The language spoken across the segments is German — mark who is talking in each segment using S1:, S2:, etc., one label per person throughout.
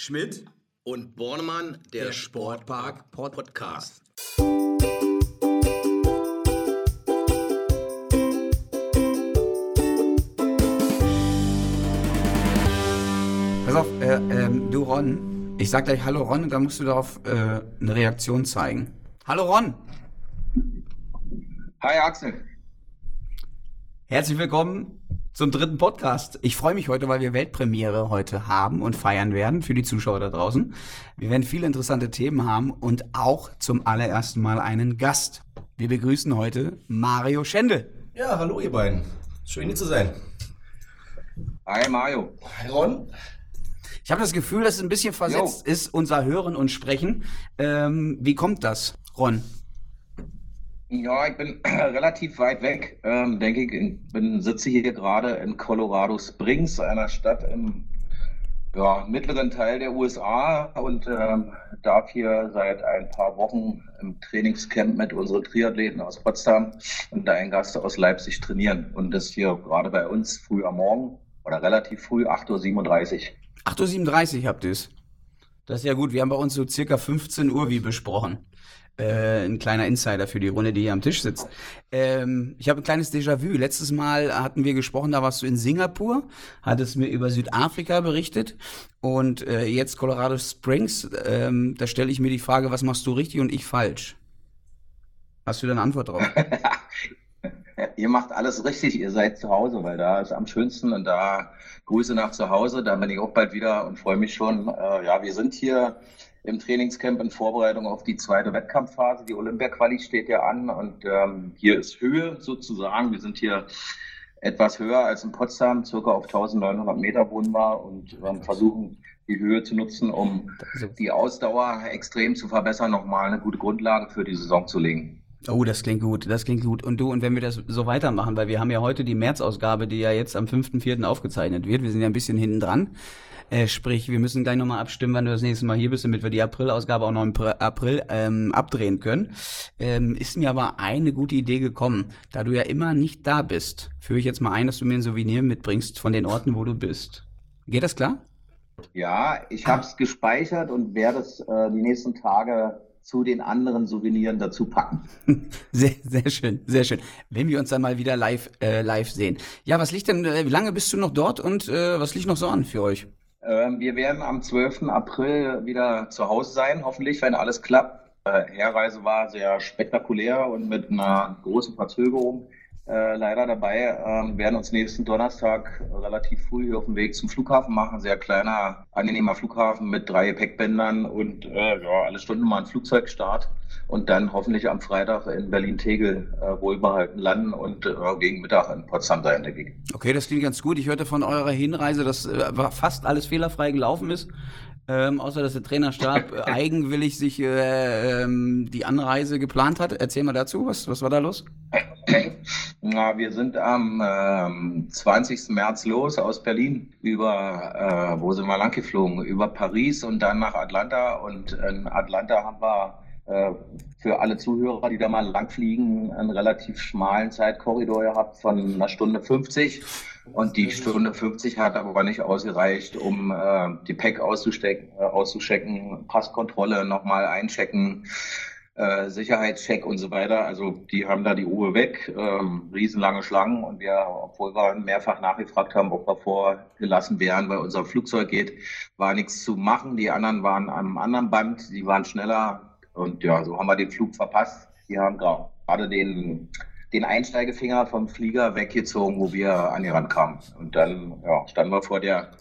S1: Schmidt
S2: und Bornemann, der,
S1: Der
S2: Sportpark
S1: Sportpark
S2: Podcast.
S1: Pass auf, äh, ähm, du Ron, ich sag gleich Hallo Ron und dann musst du darauf äh, eine Reaktion zeigen. Hallo Ron,
S3: Hi Axel.
S1: herzlich willkommen zum dritten Podcast. Ich freue mich heute, weil wir Weltpremiere heute haben und feiern werden für die Zuschauer da draußen. Wir werden viele interessante Themen haben und auch zum allerersten Mal einen Gast. Wir begrüßen heute Mario Schendel.
S4: Ja, hallo ihr beiden. Schön hier zu sein.
S3: Hi Mario.
S4: Hi Ron.
S1: Ich habe das Gefühl, dass es ein bisschen versetzt ist, unser Hören und Sprechen. Ähm, wie kommt das, Ron?
S3: Ja, ich bin relativ weit weg, ähm, denke ich. Ich bin, sitze hier gerade in Colorado Springs, einer Stadt im ja, mittleren Teil der USA und ähm, darf hier seit ein paar Wochen im Trainingscamp mit unseren Triathleten aus Potsdam und ein Gast aus Leipzig trainieren. Und das hier gerade bei uns früh am Morgen oder relativ früh, 8.37 Uhr.
S1: 8.37 Uhr habt ihr es. Das ist ja gut. Wir haben bei uns so circa 15 Uhr wie besprochen. Äh, ein kleiner Insider für die Runde, die hier am Tisch sitzt. Ähm, ich habe ein kleines Déjà-vu. Letztes Mal hatten wir gesprochen, da warst du in Singapur, hattest mir über Südafrika berichtet und äh, jetzt Colorado Springs. Ähm, da stelle ich mir die Frage, was machst du richtig und ich falsch? Hast du da eine Antwort drauf?
S3: Ihr macht alles richtig, ihr seid zu Hause, weil da ist am schönsten und da Grüße nach zu Hause, da bin ich auch bald wieder und freue mich schon. Äh, ja, wir sind hier im Trainingscamp in Vorbereitung auf die zweite Wettkampfphase. Die Olympia-Quali steht ja an und ähm, hier ist Höhe sozusagen. Wir sind hier etwas höher als in Potsdam, circa auf 1900 Meter wohnen wir und ähm, versuchen die Höhe zu nutzen, um die Ausdauer extrem zu verbessern, nochmal eine gute Grundlage für die Saison zu legen.
S1: Oh, das klingt gut, das klingt gut. Und du, und wenn wir das so weitermachen, weil wir haben ja heute die März-Ausgabe, die ja jetzt am 5.4. aufgezeichnet wird. Wir sind ja ein bisschen hinten dran. Äh, sprich, wir müssen gleich nochmal abstimmen, wann du das nächste Mal hier bist, damit wir die April-Ausgabe auch noch im Pr- April ähm, abdrehen können. Ähm, ist mir aber eine gute Idee gekommen. Da du ja immer nicht da bist, führe ich jetzt mal ein, dass du mir ein Souvenir mitbringst von den Orten, wo du bist. Geht das klar?
S3: Ja, ich habe es gespeichert und werde es äh, die nächsten Tage zu den anderen Souveniren dazu packen.
S1: Sehr, sehr schön, sehr schön. Wenn wir uns dann mal wieder live, äh, live sehen. Ja, was liegt denn, äh, wie lange bist du noch dort und äh, was liegt noch so an für euch?
S3: Ähm, wir werden am 12. April wieder zu Hause sein, hoffentlich, wenn alles klappt. Äh, Herreise war sehr spektakulär und mit einer großen Verzögerung äh, leider dabei. Ähm, werden uns nächsten Donnerstag relativ früh hier auf dem Weg zum Flughafen machen. Sehr kleiner, angenehmer Flughafen mit drei Gepäckbändern und äh, ja, alle Stunden mal ein Flugzeugstart. Und dann hoffentlich am Freitag in Berlin-Tegel äh, wohlbehalten landen und äh, gegen Mittag in Potsdam sein, ich.
S1: Okay, das klingt ganz gut. Ich hörte von eurer Hinreise, dass äh, fast alles fehlerfrei gelaufen ist. Ähm, außer dass der Trainerstab äh, eigenwillig sich äh, ähm, die Anreise geplant hat. Erzähl mal dazu, was, was war da los?
S3: Na, wir sind am ähm, 20. März los aus Berlin über, äh, wo sind wir lang geflogen? Über Paris und dann nach Atlanta. Und in Atlanta haben wir äh, für alle Zuhörer, die da mal langfliegen, einen relativ schmalen Zeitkorridor gehabt von einer Stunde 50. Und die Stunde 50 hat aber nicht ausgereicht, um äh, die Pack auszustecken, äh, auszuchecken, Passkontrolle nochmal einchecken, äh, Sicherheitscheck und so weiter. Also die haben da die Uhr weg, ähm, riesenlange Schlangen und wir, obwohl wir mehrfach nachgefragt haben, ob wir vorgelassen wären, weil unser Flugzeug geht, war nichts zu machen. Die anderen waren am anderen Band, die waren schneller und ja, so haben wir den Flug verpasst. Die haben gerade den den Einsteigefinger vom Flieger weggezogen, wo wir an die Rand kamen. Und dann ja, standen wir vor der,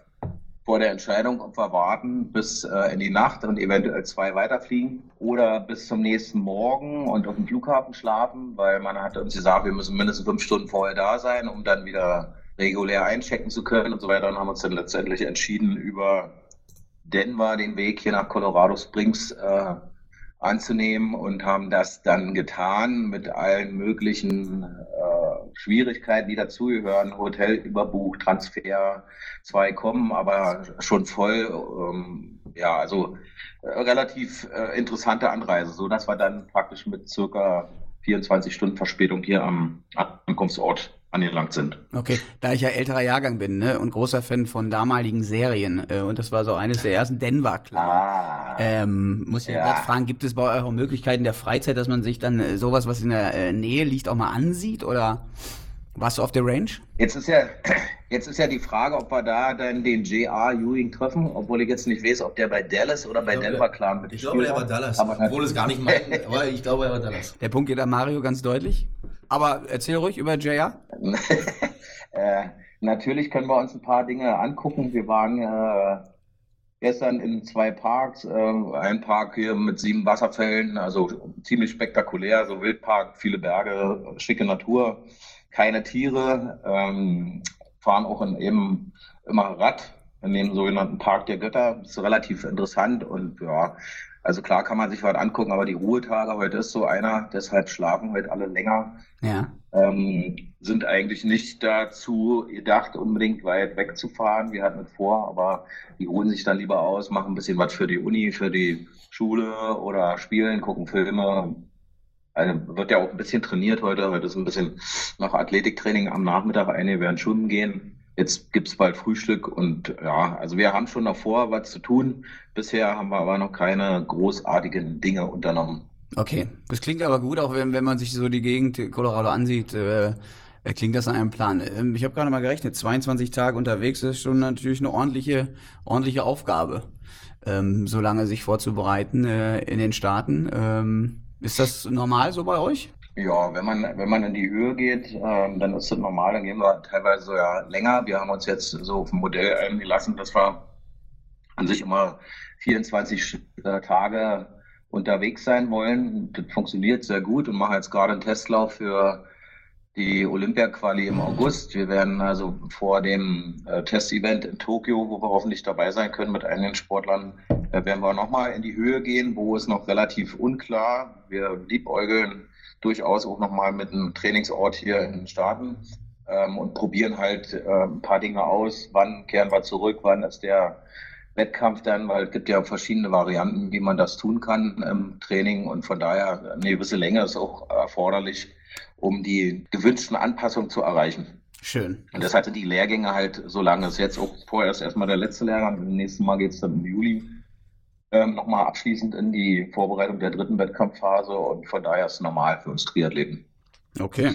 S3: vor der Entscheidung, ob wir warten bis äh, in die Nacht und eventuell zwei weiterfliegen oder bis zum nächsten Morgen und auf dem Flughafen schlafen, weil man hat uns gesagt, wir müssen mindestens fünf Stunden vorher da sein, um dann wieder regulär einchecken zu können und so weiter. Und haben uns dann letztendlich entschieden, über Denver den Weg hier nach Colorado Springs äh, anzunehmen und haben das dann getan mit allen möglichen äh, Schwierigkeiten, die dazugehören. Hotel überbucht, Transfer, zwei kommen, aber schon voll. Ähm, ja, also äh, relativ äh, interessante Anreise, so dass wir dann praktisch mit circa 24 Stunden Verspätung hier am Ankunftsort angelangt sind.
S1: Okay, da ich ja älterer Jahrgang bin ne, und großer Fan von damaligen Serien äh, und das war so eines der ersten Denver klar.
S3: Ah.
S1: Ähm, muss ich ja. gerade fragen, gibt es bei euch auch Möglichkeiten der Freizeit, dass man sich dann äh, sowas, was in der äh, Nähe liegt, auch mal ansieht oder warst du auf der Range?
S3: Jetzt ist ja, jetzt ist ja die Frage, ob wir da dann den J.R. Ewing treffen, obwohl ich jetzt nicht weiß, ob der bei Dallas oder bei
S4: glaube,
S3: Denver Clan
S4: Ich glaube, er war Dallas,
S3: Aber
S4: obwohl es gar nicht meint, aber ich glaube, er war Dallas.
S1: Der Punkt geht an Mario ganz deutlich. Aber erzähl ruhig über JR.
S3: äh, natürlich können wir uns ein paar Dinge angucken. Wir waren äh, gestern in zwei Parks. Äh, ein Park hier mit sieben Wasserfällen, also ziemlich spektakulär, so Wildpark, viele Berge, schicke Natur, keine Tiere. Ähm, fahren auch in eben immer Rad in dem sogenannten Park der Götter. Das ist relativ interessant und ja, also klar kann man sich was angucken, aber die Ruhetage, heute ist so einer, deshalb schlafen heute alle länger.
S1: Ja.
S3: Ähm, sind eigentlich nicht dazu gedacht, unbedingt weit wegzufahren. Wir hatten es vor, aber die ruhen sich dann lieber aus, machen ein bisschen was für die Uni, für die Schule oder spielen, gucken Filme. Also wird ja auch ein bisschen trainiert heute. Heute ist ein bisschen noch Athletiktraining am Nachmittag. Einige werden schwimmen gehen. Jetzt gibt es bald Frühstück und ja, also wir haben schon davor was zu tun. Bisher haben wir aber noch keine großartigen Dinge unternommen.
S1: Okay, das klingt aber gut, auch wenn, wenn man sich so die Gegend Colorado ansieht, äh, klingt das an einem Plan. Ähm, ich habe gerade mal gerechnet, 22 Tage unterwegs ist schon natürlich eine ordentliche, ordentliche Aufgabe, ähm, so lange sich vorzubereiten äh, in den Staaten. Ähm, ist das normal so bei euch?
S3: Ja, wenn man, wenn man in die Höhe geht, ähm, dann ist das normal, dann gehen wir teilweise ja länger. Wir haben uns jetzt so auf ein Modell eingelassen, dass wir an sich immer 24 äh, Tage unterwegs sein wollen. Das funktioniert sehr gut und machen jetzt gerade einen Testlauf für die Olympia-Quali im August. Wir werden also vor dem äh, Testevent in Tokio, wo wir hoffentlich dabei sein können mit einigen Sportlern, äh, werden wir nochmal in die Höhe gehen, wo es noch relativ unklar. Wir liebäugeln durchaus auch nochmal mit einem Trainingsort hier in den Staaten ähm, und probieren halt äh, ein paar Dinge aus. Wann kehren wir zurück? Wann ist der Wettkampf dann? Weil es gibt ja verschiedene Varianten, wie man das tun kann im Training und von daher eine gewisse Länge ist auch erforderlich, um die gewünschten Anpassungen zu erreichen.
S1: Schön.
S3: Und deshalb sind die Lehrgänge halt so lange. Das ist jetzt auch vorerst erstmal der letzte Lehrgang. Im nächsten Mal geht es dann im Juli ähm, nochmal abschließend in die Vorbereitung der dritten Wettkampfphase und von daher ist es normal für uns Triathleten.
S1: Okay.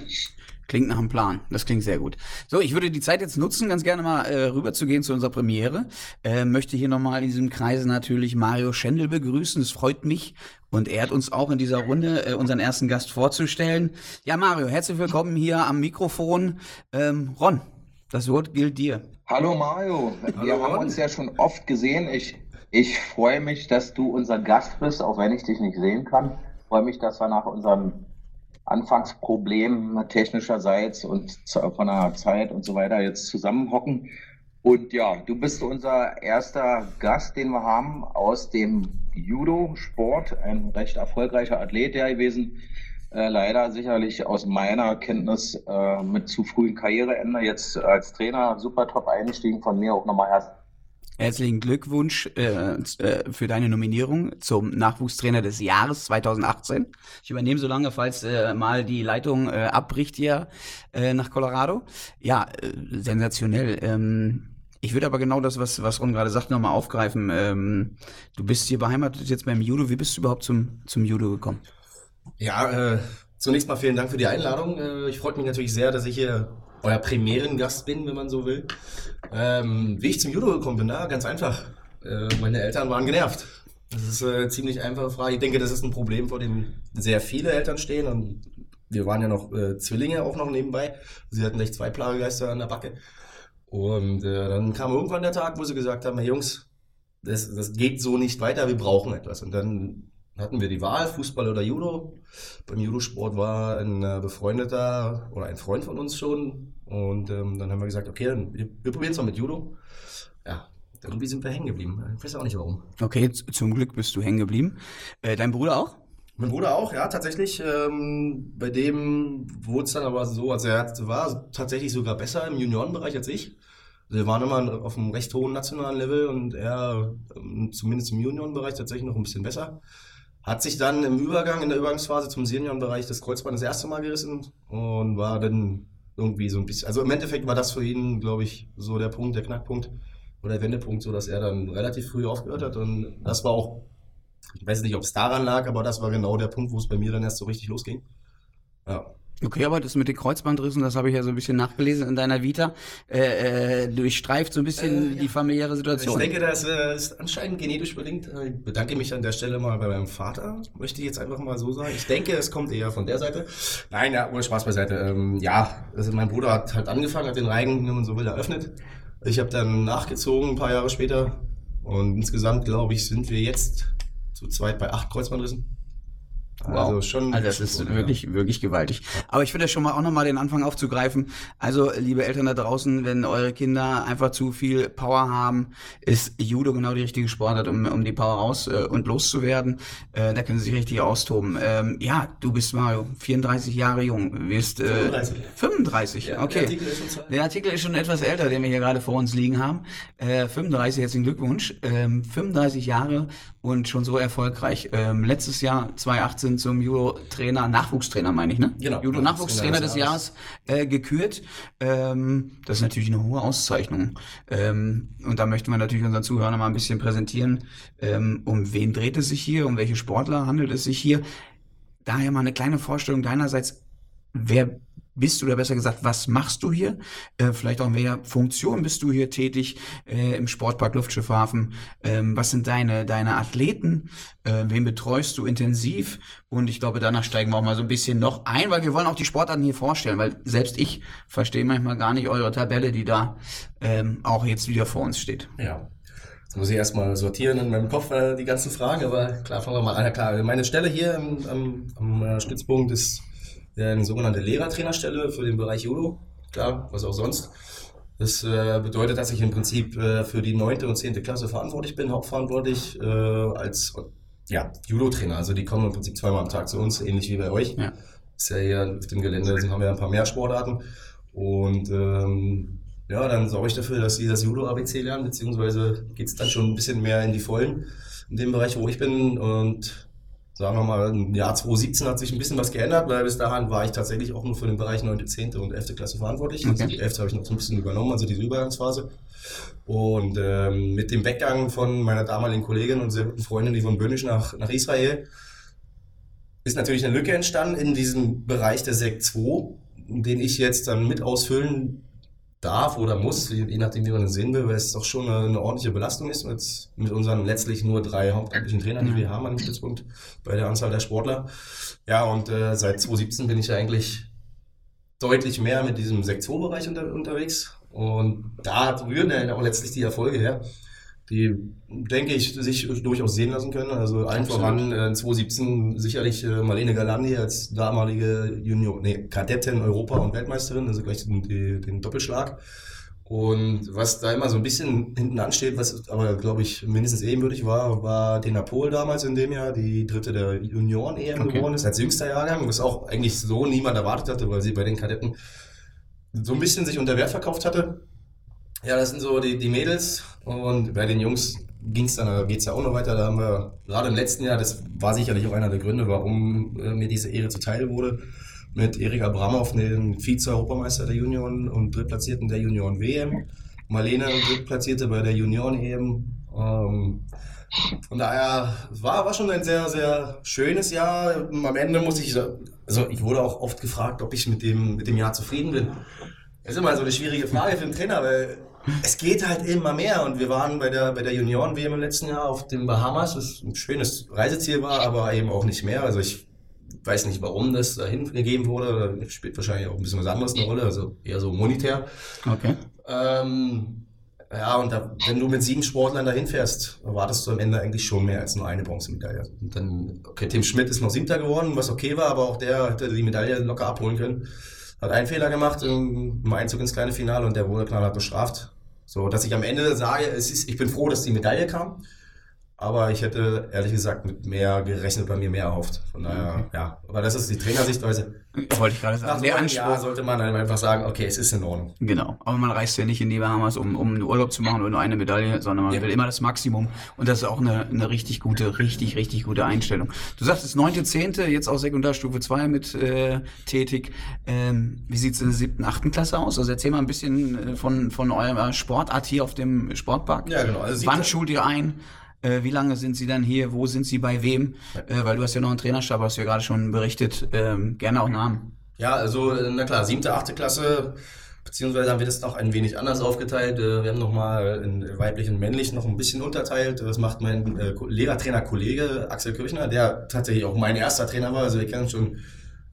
S1: Klingt nach einem Plan. Das klingt sehr gut. So, ich würde die Zeit jetzt nutzen, ganz gerne mal äh, rüber zu gehen zu unserer Premiere. Äh, möchte hier nochmal in diesem Kreise natürlich Mario Schendel begrüßen. Es freut mich und ehrt uns auch in dieser Runde, äh, unseren ersten Gast vorzustellen. Ja, Mario, herzlich willkommen hier am Mikrofon. Ähm, Ron, das Wort gilt dir.
S3: Hallo Mario, wir haben uns ja schon oft gesehen. Ich ich freue mich, dass du unser Gast bist, auch wenn ich dich nicht sehen kann. Ich freue mich, dass wir nach unserem Anfangsproblem technischerseits und von der Zeit und so weiter jetzt zusammenhocken. Und ja, du bist unser erster Gast, den wir haben aus dem Judo-Sport, ein recht erfolgreicher Athlet der gewesen. Äh, leider sicherlich aus meiner Kenntnis äh, mit zu frühem Karriereende jetzt als Trainer super top eingestiegen. Von mir auch nochmal
S1: Herzlichen Glückwunsch äh, äh, für deine Nominierung zum Nachwuchstrainer des Jahres 2018. Ich übernehme so lange, falls äh, mal die Leitung äh, abbricht hier äh, nach Colorado. Ja, äh, sensationell. Ähm, ich würde aber genau das, was, was Ron gerade sagt, nochmal aufgreifen. Ähm, du bist hier beheimatet jetzt beim Judo. Wie bist du überhaupt zum, zum Judo gekommen?
S4: Ja, zunächst mal vielen Dank für die Einladung. Ich freue mich natürlich sehr, dass ich hier euer Premierengast bin, wenn man so will. Ähm, wie ich zum Judo gekommen bin, na, ganz einfach. Äh, meine Eltern waren genervt. Das ist eine äh, ziemlich einfache Frage. Ich denke, das ist ein Problem, vor dem sehr viele Eltern stehen. Und wir waren ja noch äh, Zwillinge auch noch nebenbei. Sie hatten echt zwei Plagegeister an der Backe. Und äh, dann kam irgendwann der Tag, wo sie gesagt haben, hey Jungs, das, das geht so nicht weiter, wir brauchen etwas. Und dann hatten wir die Wahl, Fußball oder Judo. Beim Judosport war ein äh, befreundeter oder ein Freund von uns schon. Und ähm, dann haben wir gesagt, okay, dann, wir, wir probieren es mal mit Judo. Ja, irgendwie sind wir hängen geblieben. Ich weiß auch nicht warum.
S1: Okay, zum Glück bist du hängen geblieben. Äh, dein Bruder auch?
S4: Mein Bruder auch, ja, tatsächlich. Ähm, bei dem wurde es dann aber so, also er war tatsächlich sogar besser im Juniorenbereich als ich. Also wir waren immer auf einem recht hohen nationalen Level und er ähm, zumindest im Juniorenbereich tatsächlich noch ein bisschen besser. Hat sich dann im Übergang, in der Übergangsphase zum Seniorenbereich das Kreuzband das erste Mal gerissen und war dann irgendwie so ein bisschen. Also im Endeffekt war das für ihn, glaube ich, so der Punkt, der Knackpunkt oder der Wendepunkt, so dass er dann relativ früh aufgehört hat. Und das war auch, ich weiß nicht, ob es daran lag, aber das war genau der Punkt, wo es bei mir dann erst so richtig losging. Ja.
S1: Okay, aber das mit den Kreuzbandrissen, das habe ich ja so ein bisschen nachgelesen in deiner Vita, äh, äh, durchstreift so ein bisschen
S4: Äh, ja.
S1: die familiäre
S4: Ich
S1: Situation.
S4: denke, das äh, ist anscheinend genetisch bedingt. Ich bedanke mich an der Stelle mal bei meinem Vater, möchte ich jetzt einfach mal so sagen. Ich denke, es kommt eher von der Seite. Nein, ja, ohne Spaß beiseite. Ähm, ja, also mein Bruder hat halt angefangen, hat den Reigen, wenn man so will, eröffnet. Ich habe dann nachgezogen, ein paar Jahre später. Und insgesamt, glaube ich, sind wir jetzt zu zweit bei acht Kreuzbandrissen. Also schon.
S1: Also das ist wirklich, wirklich gewaltig. Aber ich finde schon mal auch nochmal den Anfang aufzugreifen. Also, liebe Eltern da draußen, wenn eure Kinder einfach zu viel Power haben, ist Judo genau die richtige Sportart, um, um die Power raus äh, und loszuwerden. Äh, da können sie sich richtig austoben. Ähm, ja, du bist mal 34 Jahre jung, wirst äh,
S4: 35.
S1: 35,
S4: Ja,
S1: okay.
S4: der Artikel schon
S1: Der Artikel ist schon etwas älter, den wir hier gerade vor uns liegen haben. Äh, 35, herzlichen Glückwunsch. Ähm, 35 Jahre und schon so erfolgreich. Ähm, letztes Jahr 2018 zum Judo-Trainer, Nachwuchstrainer meine ich, ne?
S4: Genau.
S1: Judo-Nachwuchstrainer des Jahres äh, gekürt. Ähm, das ist natürlich eine hohe Auszeichnung. Ähm, und da möchten wir natürlich unseren Zuhörern mal ein bisschen präsentieren, ähm, um wen dreht es sich hier, um welche Sportler handelt es sich hier. Daher mal eine kleine Vorstellung deinerseits. Wer bist du, oder besser gesagt, was machst du hier? Äh, vielleicht auch in welcher Funktion bist du hier tätig äh, im Sportpark Luftschiffhafen? Ähm, was sind deine, deine Athleten? Äh, wen betreust du intensiv? Und ich glaube, danach steigen wir auch mal so ein bisschen noch ein, weil wir wollen auch die Sportarten hier vorstellen, weil selbst ich verstehe manchmal gar nicht eure Tabelle, die da ähm, auch jetzt wieder vor uns steht.
S4: Ja. Jetzt muss ich erstmal sortieren in meinem Kopf äh, die ganzen Fragen, aber klar, fangen wir mal an. Ja, klar, meine Stelle hier am, am, am äh, Stützpunkt ist eine sogenannte Lehrertrainerstelle für den Bereich Judo. Klar, was auch sonst. Das äh, bedeutet, dass ich im Prinzip äh, für die neunte und zehnte Klasse verantwortlich bin, hauptverantwortlich äh, als ja, Judo-Trainer. Also die kommen im Prinzip zweimal am Tag zu uns, ähnlich wie bei euch.
S1: Ja.
S4: Ist ja hier auf dem Gelände haben wir ein paar mehr Sportarten. Und ähm, ja, dann sorge ich dafür, dass sie das Judo-ABC lernen, beziehungsweise geht es dann schon ein bisschen mehr in die Vollen in dem Bereich, wo ich bin. Und sagen wir mal, im Jahr 2017 hat sich ein bisschen was geändert, weil bis dahin war ich tatsächlich auch nur für den Bereich 9., 10. und 11. Klasse verantwortlich.
S1: Okay.
S4: Also die 11. habe ich noch so ein bisschen übernommen, also diese Übergangsphase. Und ähm, mit dem Weggang von meiner damaligen Kollegin und sehr guten Freundin Yvonne Bönisch nach, nach Israel ist natürlich eine Lücke entstanden in diesem Bereich der Sekt 2, den ich jetzt dann mit ausfüllen darf oder muss, je je nachdem, wie man es sehen will, weil es doch schon eine, eine ordentliche Belastung ist mit, mit unseren letztlich nur drei hauptamtlichen Trainern, die wir haben an dem Stützpunkt bei der Anzahl der Sportler. Ja, und äh, seit 2017 bin ich ja eigentlich deutlich mehr mit diesem Sekt 2-Bereich unter, unterwegs. Und da rühren ja auch letztlich die Erfolge her, die, denke ich, sich durchaus sehen lassen können. Also allen voran äh, 2017 sicherlich äh, Marlene Galandi als damalige Junior, nee, Kadettin, Europa- und Weltmeisterin, also gleich den, den Doppelschlag. Und was da immer so ein bisschen hinten ansteht, was aber, glaube ich, mindestens ebenbürtig war, war Dena Pohl damals in dem Jahr, die dritte der Junioren-EM
S1: Okay.
S4: geworden ist, als jüngster Jahrgang, was auch eigentlich so niemand erwartet hatte, weil sie bei den Kadetten so ein bisschen sich unter Wert verkauft hatte. Ja, das sind so die, die Mädels und bei den Jungs ging es dann, da geht es ja auch noch weiter. Da haben wir gerade im letzten Jahr, das war sicherlich auch einer der Gründe, warum äh, mir diese Ehre zuteil wurde, mit Erik Abramov, den Vize-Europameister der Junioren und Drittplatzierten der Junioren-WM. Marlene Drittplatzierte bei der Junioren-EM. Ähm, von daher war, war schon ein sehr, sehr schönes Jahr. Am Ende muss ich, also ich wurde auch oft gefragt, ob ich mit dem, mit dem Jahr zufrieden bin. Das ist immer so eine schwierige Frage für einen Trainer, weil es geht halt immer mehr. Und wir waren bei der, bei der Junioren-WM im letzten Jahr auf den Bahamas, was ein schönes Reiseziel war, aber eben auch nicht mehr. Also ich weiß nicht, warum das dahin gegeben wurde. Da spielt wahrscheinlich auch ein bisschen was anderes eine Rolle, also eher so monetär.
S1: Okay.
S4: Ähm, ja, und da, wenn du mit sieben Sportlern dahin fährst, erwartest du am Ende eigentlich schon mehr als nur eine Bronzemedaille. Und dann, okay, Tim Schmidt ist noch siebter geworden, was okay war, aber auch der hätte die Medaille locker abholen können. Hat einen Fehler gemacht im, im Einzug ins kleine Finale und der wurde knallhart bestraft. So, dass ich am Ende sage, es ist, ich bin froh, dass die Medaille kam. Aber ich hätte ehrlich gesagt mit mehr gerechnet, bei mir mehr erhofft. Von daher, okay. ja. Aber das ist die Trainersichtweise.
S1: Wollte ich gerade sagen. Nach
S4: der Anspruch sollte man dann einfach sagen, okay, es ist in Ordnung.
S1: Genau. Aber man reist ja nicht in die Bahamas, um, um einen Urlaub zu machen oder nur eine Medaille, sondern man ja. will immer das Maximum. Und das ist auch eine, eine richtig gute, richtig, richtig gute Einstellung. Du sagst, es neunte, zehnte, jetzt auch Sekundarstufe 2 mit äh, tätig. Ähm, wie sieht's in der siebten, achten Klasse aus? Also erzähl mal ein bisschen äh, von, von eurer Sportart hier auf dem Sportpark.
S4: Ja, genau.
S1: Also Wann schult ihr ein? Äh, wie lange sind Sie dann hier? Wo sind Sie bei wem? Äh, weil du hast ja noch einen Trainerstab, hast du ja gerade schon berichtet. Ähm, gerne auch Namen.
S4: Ja, also, äh, na klar, siebte, achte Klasse, beziehungsweise haben wir das noch ein wenig anders aufgeteilt. Äh, wir haben nochmal in weiblich und männlich noch ein bisschen unterteilt. Das macht mein äh, Lehrertrainer-Kollege Axel Kirchner, der tatsächlich auch mein erster Trainer war. Also wir kennen schon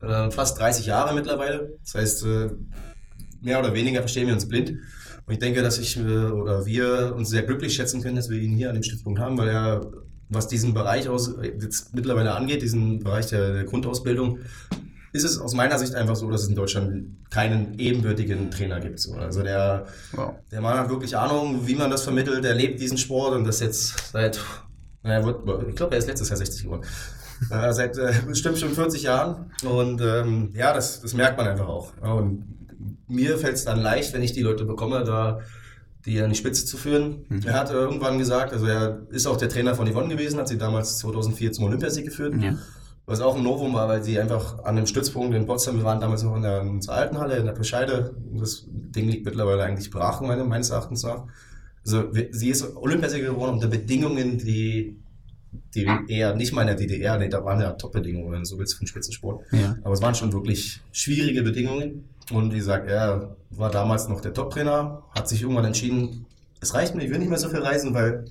S4: äh, fast 30 Jahre mittlerweile. Das heißt, äh, mehr oder weniger verstehen wir uns blind. Und ich denke, dass ich äh, oder wir uns sehr glücklich schätzen können, dass wir ihn hier an dem Stützpunkt haben, weil er, was diesen Bereich aus, jetzt mittlerweile angeht, diesen Bereich der, der Grundausbildung, ist es aus meiner Sicht einfach so, dass es in Deutschland keinen ebenbürtigen Trainer gibt. Also der, wow. der Mann hat wirklich Ahnung, wie man das vermittelt, er lebt diesen Sport und das jetzt seit, naja, ich glaube, er ist letztes Jahr 60 geworden. äh, seit äh, bestimmt schon 40 Jahren. Und ähm, ja, das, das merkt man einfach auch. Und mir fällt es dann leicht, wenn ich die Leute bekomme, da die an die Spitze zu führen. Mhm. Er hat irgendwann gesagt, also er ist auch der Trainer von Yvonne gewesen, hat sie damals 2004 zum Olympiasieg geführt. Ja. Was auch ein Novum war, weil sie einfach an dem Stützpunkt in Potsdam, wir waren damals noch in der, in der Altenhalle, in der Bescheide. Das Ding liegt mittlerweile eigentlich brach, meines Erachtens nach. Also sie ist Olympiasieger geworden unter Bedingungen, die die eher nicht mal in der DDR, nee, da waren ja Top-Bedingungen, wenn du so willst, für den Spitzensport. Ja. Aber es waren schon wirklich schwierige Bedingungen. Und wie gesagt, er war damals noch der Top-Trainer, hat sich irgendwann entschieden, es reicht mir, ich will nicht mehr so viel reisen, weil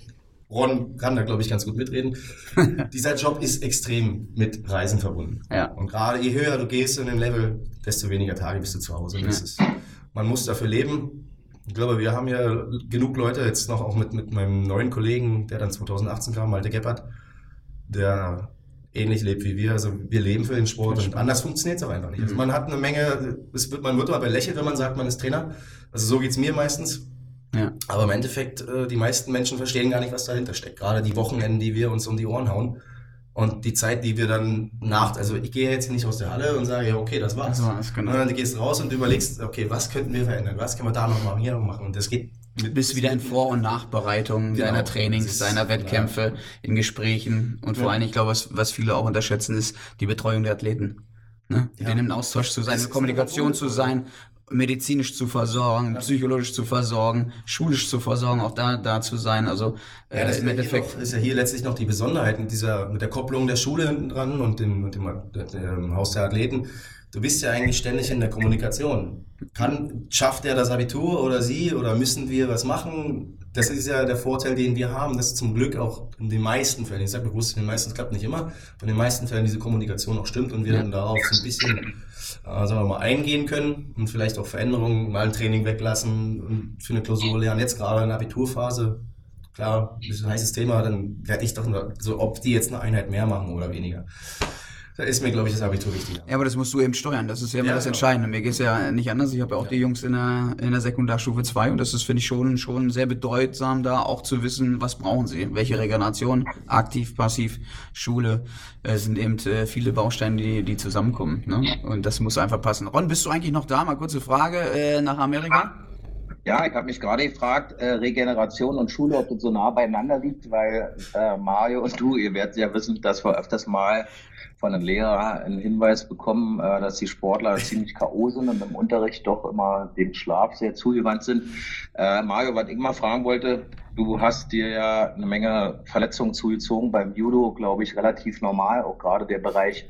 S4: Ron kann da, glaube ich, ganz gut mitreden. Dieser Job ist extrem mit Reisen verbunden. Ja. Und gerade je höher du gehst in dem Level, desto weniger Tage bist du zu Hause. Ja. Man muss dafür leben. Ich glaube, wir haben ja genug Leute, jetzt noch auch mit, mit meinem neuen Kollegen, der dann 2018 kam, Malte Geppert, der ähnlich lebt wie wir. Also wir leben für den Sport und anders funktioniert es auch einfach nicht. Also mhm. man hat eine Menge, es wird, man wird immer belächelt, wenn man sagt, man ist Trainer. Also so geht es mir meistens. Ja. Aber im Endeffekt, äh, die meisten Menschen verstehen gar nicht, was dahinter steckt. Gerade die Wochenenden, die wir uns um die Ohren hauen. Und die Zeit, die wir dann nach, also ich gehe jetzt nicht aus der Halle und sage, ja, okay, das war's. Das war's genau. Sondern du gehst raus und überlegst, okay, was könnten wir verändern? Was können wir da noch machen, hier noch machen? Und das geht
S1: Du bist wieder in Vor- und Nachbereitung genau. deiner Trainings, deiner Wettkämpfe, ja. in Gesprächen und vor ja. allem, ich glaube, was, was viele auch unterschätzen, ist die Betreuung der Athleten. Ne? Ja. Denen im Austausch zu sein, in Kommunikation zu sein, medizinisch zu versorgen, psychologisch zu versorgen, schulisch zu versorgen, auch da, da zu sein. Also
S4: ja, das äh, im Endeffekt ist ja hier letztlich noch die Besonderheit mit dieser mit der Kopplung der Schule hinten dran und dem, und dem, dem Haus der Athleten du bist ja eigentlich ständig in der Kommunikation. Kann, schafft er das Abitur oder sie oder müssen wir was machen? Das ist ja der Vorteil, den wir haben, dass zum Glück auch in den meisten Fällen, ich sage bewusst, in den meisten, es klappt nicht immer, aber in den meisten Fällen diese Kommunikation auch stimmt und wir dann darauf so ein bisschen, äh, sagen wir mal, eingehen können und vielleicht auch Veränderungen, mal ein Training weglassen und für eine Klausur lernen. Jetzt gerade in der Abiturphase, klar, ein heißes Thema, dann werde ich doch nur, so, ob die jetzt eine Einheit mehr machen oder weniger. Da ist mir, glaube ich, das Abitur wichtiger.
S1: Ja, aber das musst du eben steuern. Das ist ja immer ja, das genau. Entscheidende. Mir geht es ja nicht anders. Ich habe ja auch ja. die Jungs in der, in der Sekundarstufe 2 und das ist, finde ich, schon, schon sehr bedeutsam, da auch zu wissen, was brauchen sie. Welche Regeneration, aktiv, passiv, Schule, äh, sind eben äh, viele Bausteine, die, die zusammenkommen. Ne? Und das muss einfach passen. Ron, bist du eigentlich noch da? Mal kurze Frage äh, nach Amerika.
S3: Ja, ich habe mich gerade gefragt, äh, Regeneration und Schule, ob das so nah beieinander liegt, weil äh, Mario und du, ihr werdet ja wissen, dass wir öfters mal von einem Lehrer einen Hinweis bekommen, äh, dass die Sportler ziemlich K.O. sind und im Unterricht doch immer dem Schlaf sehr zugewandt sind. Äh, Mario, was ich mal fragen wollte, du hast dir ja eine Menge Verletzungen zugezogen beim Judo, glaube ich, relativ normal, auch gerade der Bereich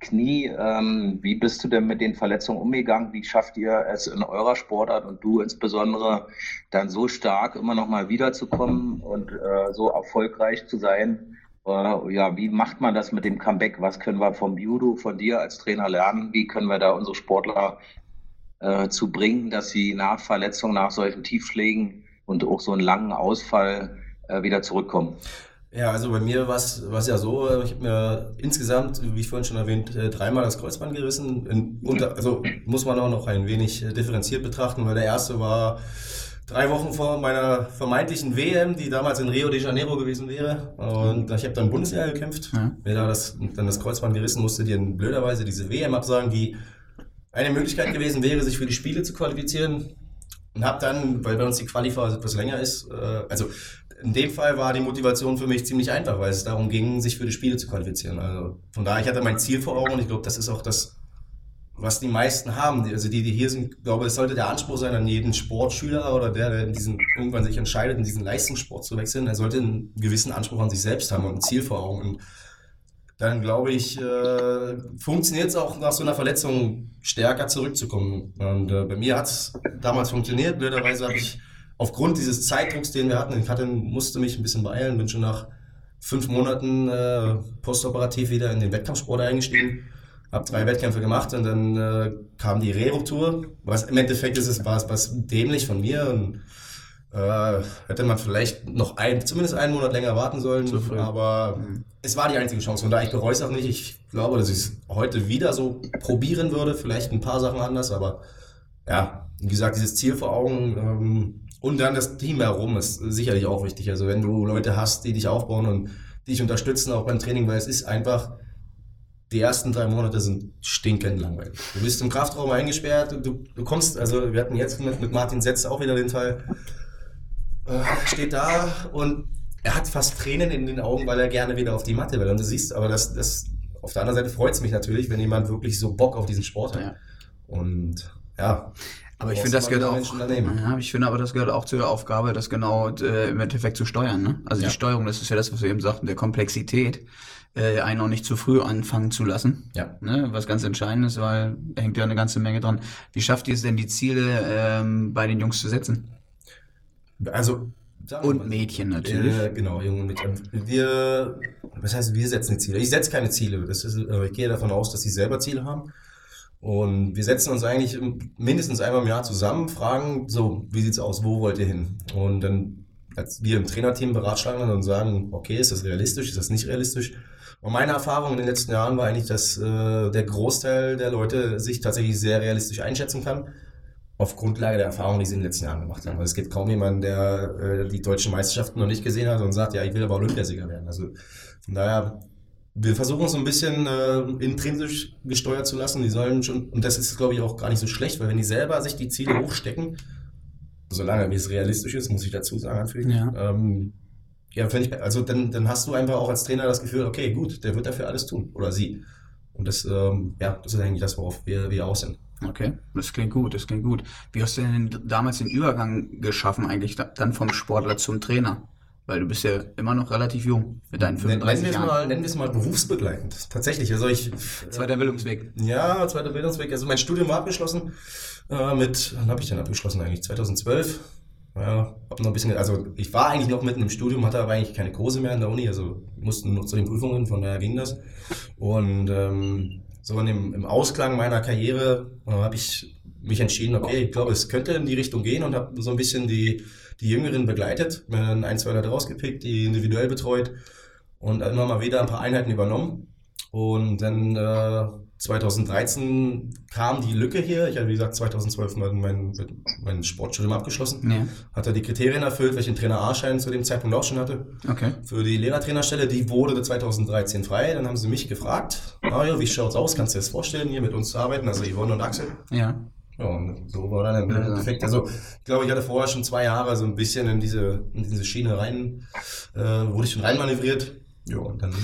S3: Knie. Ähm, wie bist du denn mit den Verletzungen umgegangen? Wie schafft ihr es in eurer Sportart und du insbesondere dann so stark immer noch mal wiederzukommen und äh, so erfolgreich zu sein? Äh, ja, wie macht man das mit dem Comeback? Was können wir vom Judo, von dir als Trainer lernen? Wie können wir da unsere Sportler äh, zu bringen, dass sie nach Verletzungen, nach solchen Tiefschlägen und auch so einen langen Ausfall äh, wieder zurückkommen?
S4: Ja, also bei mir war es ja so, äh, ich habe mir insgesamt, wie ich vorhin schon erwähnt, äh, dreimal das Kreuzband gerissen. In, unter, also muss man auch noch ein wenig differenziert betrachten, weil der erste war drei Wochen vor meiner vermeintlichen WM, die damals in Rio de Janeiro gewesen wäre. Und ich habe dann Bundesliga gekämpft.
S1: Ja.
S4: Mir da das, dann das Kreuzband gerissen, musste dir blöderweise diese WM absagen, die eine Möglichkeit gewesen wäre, sich für die Spiele zu qualifizieren. Und habe dann, weil bei uns die Qualiphase etwas länger ist, äh, also in dem Fall war die Motivation für mich ziemlich einfach, weil es darum ging, sich für die Spiele zu qualifizieren. Also von daher, ich hatte mein Ziel vor Augen und ich glaube, das ist auch das, was die meisten haben. Also die, die hier sind, ich glaube, es sollte der Anspruch sein an jeden Sportschüler oder der, der in diesen, irgendwann sich entscheidet, in diesen Leistungssport zu wechseln, er sollte einen gewissen Anspruch an sich selbst haben und ein Ziel vor Augen. Und dann glaube ich, äh, funktioniert es auch nach so einer Verletzung stärker zurückzukommen. Und äh, bei mir hat es damals funktioniert. Blöderweise habe ich aufgrund dieses Zeitdrucks, den wir hatten, ich hatte, musste mich ein bisschen beeilen, bin schon nach fünf Monaten äh, postoperativ wieder in den Wettkampfsport eingestiegen, habe drei Wettkämpfe gemacht und dann äh, kam die Reruptur, was im Endeffekt ist es war was dämlich von mir und äh, hätte man vielleicht noch ein, zumindest einen Monat länger warten sollen, aber
S1: Mhm.
S4: es war die einzige Chance. Von daher, ich bereue es auch nicht. Ich glaube, dass ich es heute wieder so probieren würde. Vielleicht ein paar Sachen anders, aber ja, wie gesagt, dieses Ziel vor Augen ähm, und dann das Team herum ist sicherlich auch wichtig. Also wenn du Leute hast, die dich aufbauen und die dich unterstützen, auch beim Training, weil es ist einfach, die ersten drei Monate sind stinkend langweilig. Du bist im Kraftraum eingesperrt, du, du kommst, also wir hatten jetzt mit, mit Martin Setz auch wieder den Fall, äh, steht da und er hat fast Tränen in den Augen, weil er gerne wieder auf die Matte will. Und du siehst, aber das, das auf der anderen Seite freut es mich natürlich, wenn jemand wirklich so Bock auf diesen Sport hat.
S1: Ja.
S4: Und ja.
S1: Aber ich finde, das gehört auch. Ja, ich finde aber, das gehört auch zur Aufgabe, das genau äh, im Endeffekt zu steuern. Ne? Also
S4: Ja.
S1: die Steuerung, das ist ja das, was wir eben sagten, der Komplexität, äh, einen auch nicht zu früh anfangen zu lassen.
S4: Ja.
S1: Ne? Was ganz entscheidend ist, weil hängt ja eine ganze Menge dran. Wie schafft ihr es denn, die Ziele ähm, bei den Jungs zu setzen?
S4: Also
S1: Und Mädchen natürlich.
S4: Äh, genau, Junge mit. Wir, was heißt, wir setzen die Ziele? Ich setze keine Ziele. Das ist, äh, ich gehe davon aus, dass sie selber Ziele haben. Und wir setzen uns eigentlich mindestens einmal im Jahr zusammen, fragen, so, wie sieht's aus, wo wollt ihr hin? Und dann, als wir im Trainerteam beratschlagen und sagen, okay, ist das realistisch, ist das nicht realistisch? Und meine Erfahrung in den letzten Jahren war eigentlich, dass äh, der Großteil der Leute sich tatsächlich sehr realistisch einschätzen kann auf Grundlage der Erfahrung, die sie in den letzten Jahren gemacht haben. Also es gibt kaum jemanden, der äh, die deutschen Meisterschaften noch nicht gesehen hat und sagt, ja, ich will aber Olympiasieger werden. Also von daher, wir versuchen es so ein bisschen äh, intrinsisch gesteuert zu lassen. Die sollen schon, und das ist, glaube ich, auch gar nicht so schlecht, weil wenn die selber sich die Ziele hochstecken, solange wie es realistisch ist, muss ich dazu sagen, natürlich.
S1: Ja.
S4: Ähm, ja, ich, also dann, dann hast du einfach auch als Trainer das Gefühl, okay, gut, der wird dafür alles tun. Oder sie. Und das, ähm, ja, das ist eigentlich das, worauf wir, wir aus sind.
S1: Okay, das klingt gut, das klingt gut. Wie hast du denn damals den Übergang geschaffen, eigentlich da, dann vom Sportler zum Trainer? Weil du bist ja immer noch relativ jung mit deinen
S4: Nennen
S1: 35
S4: wir es
S1: Jahren.
S4: mal, nennen wir es mal berufsbegleitend. Tatsächlich. Also ich.
S1: Zweiter Bildungsweg.
S4: Ja, zweiter Bildungsweg. Also mein Studium war abgeschlossen. Äh, mit, wann habe ich denn abgeschlossen eigentlich? 2012. Ja, hab noch ein bisschen, also ich war eigentlich noch mitten im Studium, hatte aber eigentlich keine Kurse mehr in der Uni, also mussten noch zu den Prüfungen, von daher ging das. Und ähm, so in dem, im Ausklang meiner Karriere äh, habe ich mich entschieden, okay, ich glaube, es könnte in die Richtung gehen und habe so ein bisschen die, die Jüngeren begleitet, mir dann ein, zwei Leute rausgepickt, die individuell betreut und immer mal wieder ein paar Einheiten übernommen. Und dann äh, 2013 kam die Lücke hier. Ich hatte, wie gesagt, 2012 mein, mein, mein Sportstudium abgeschlossen.
S1: Ja,
S4: Hatte die Kriterien erfüllt, welchen Trainer A-Schein zu dem Zeitpunkt auch schon hatte.
S1: okay.
S4: Für die Lehrertrainerstelle, die wurde 2013 frei. Dann haben sie mich gefragt, Mario, wie schaut's aus? Kannst du dir das vorstellen, hier mit uns zu arbeiten? Also Yvonne und Axel.
S1: Ja.
S4: Ja, und so war dann im
S1: Ja.
S4: Endeffekt. Also, ich glaube, ich hatte vorher schon zwei Jahre so ein bisschen in diese, in diese Schiene rein, äh, wurde ich schon reinmanövriert. Ja, und dann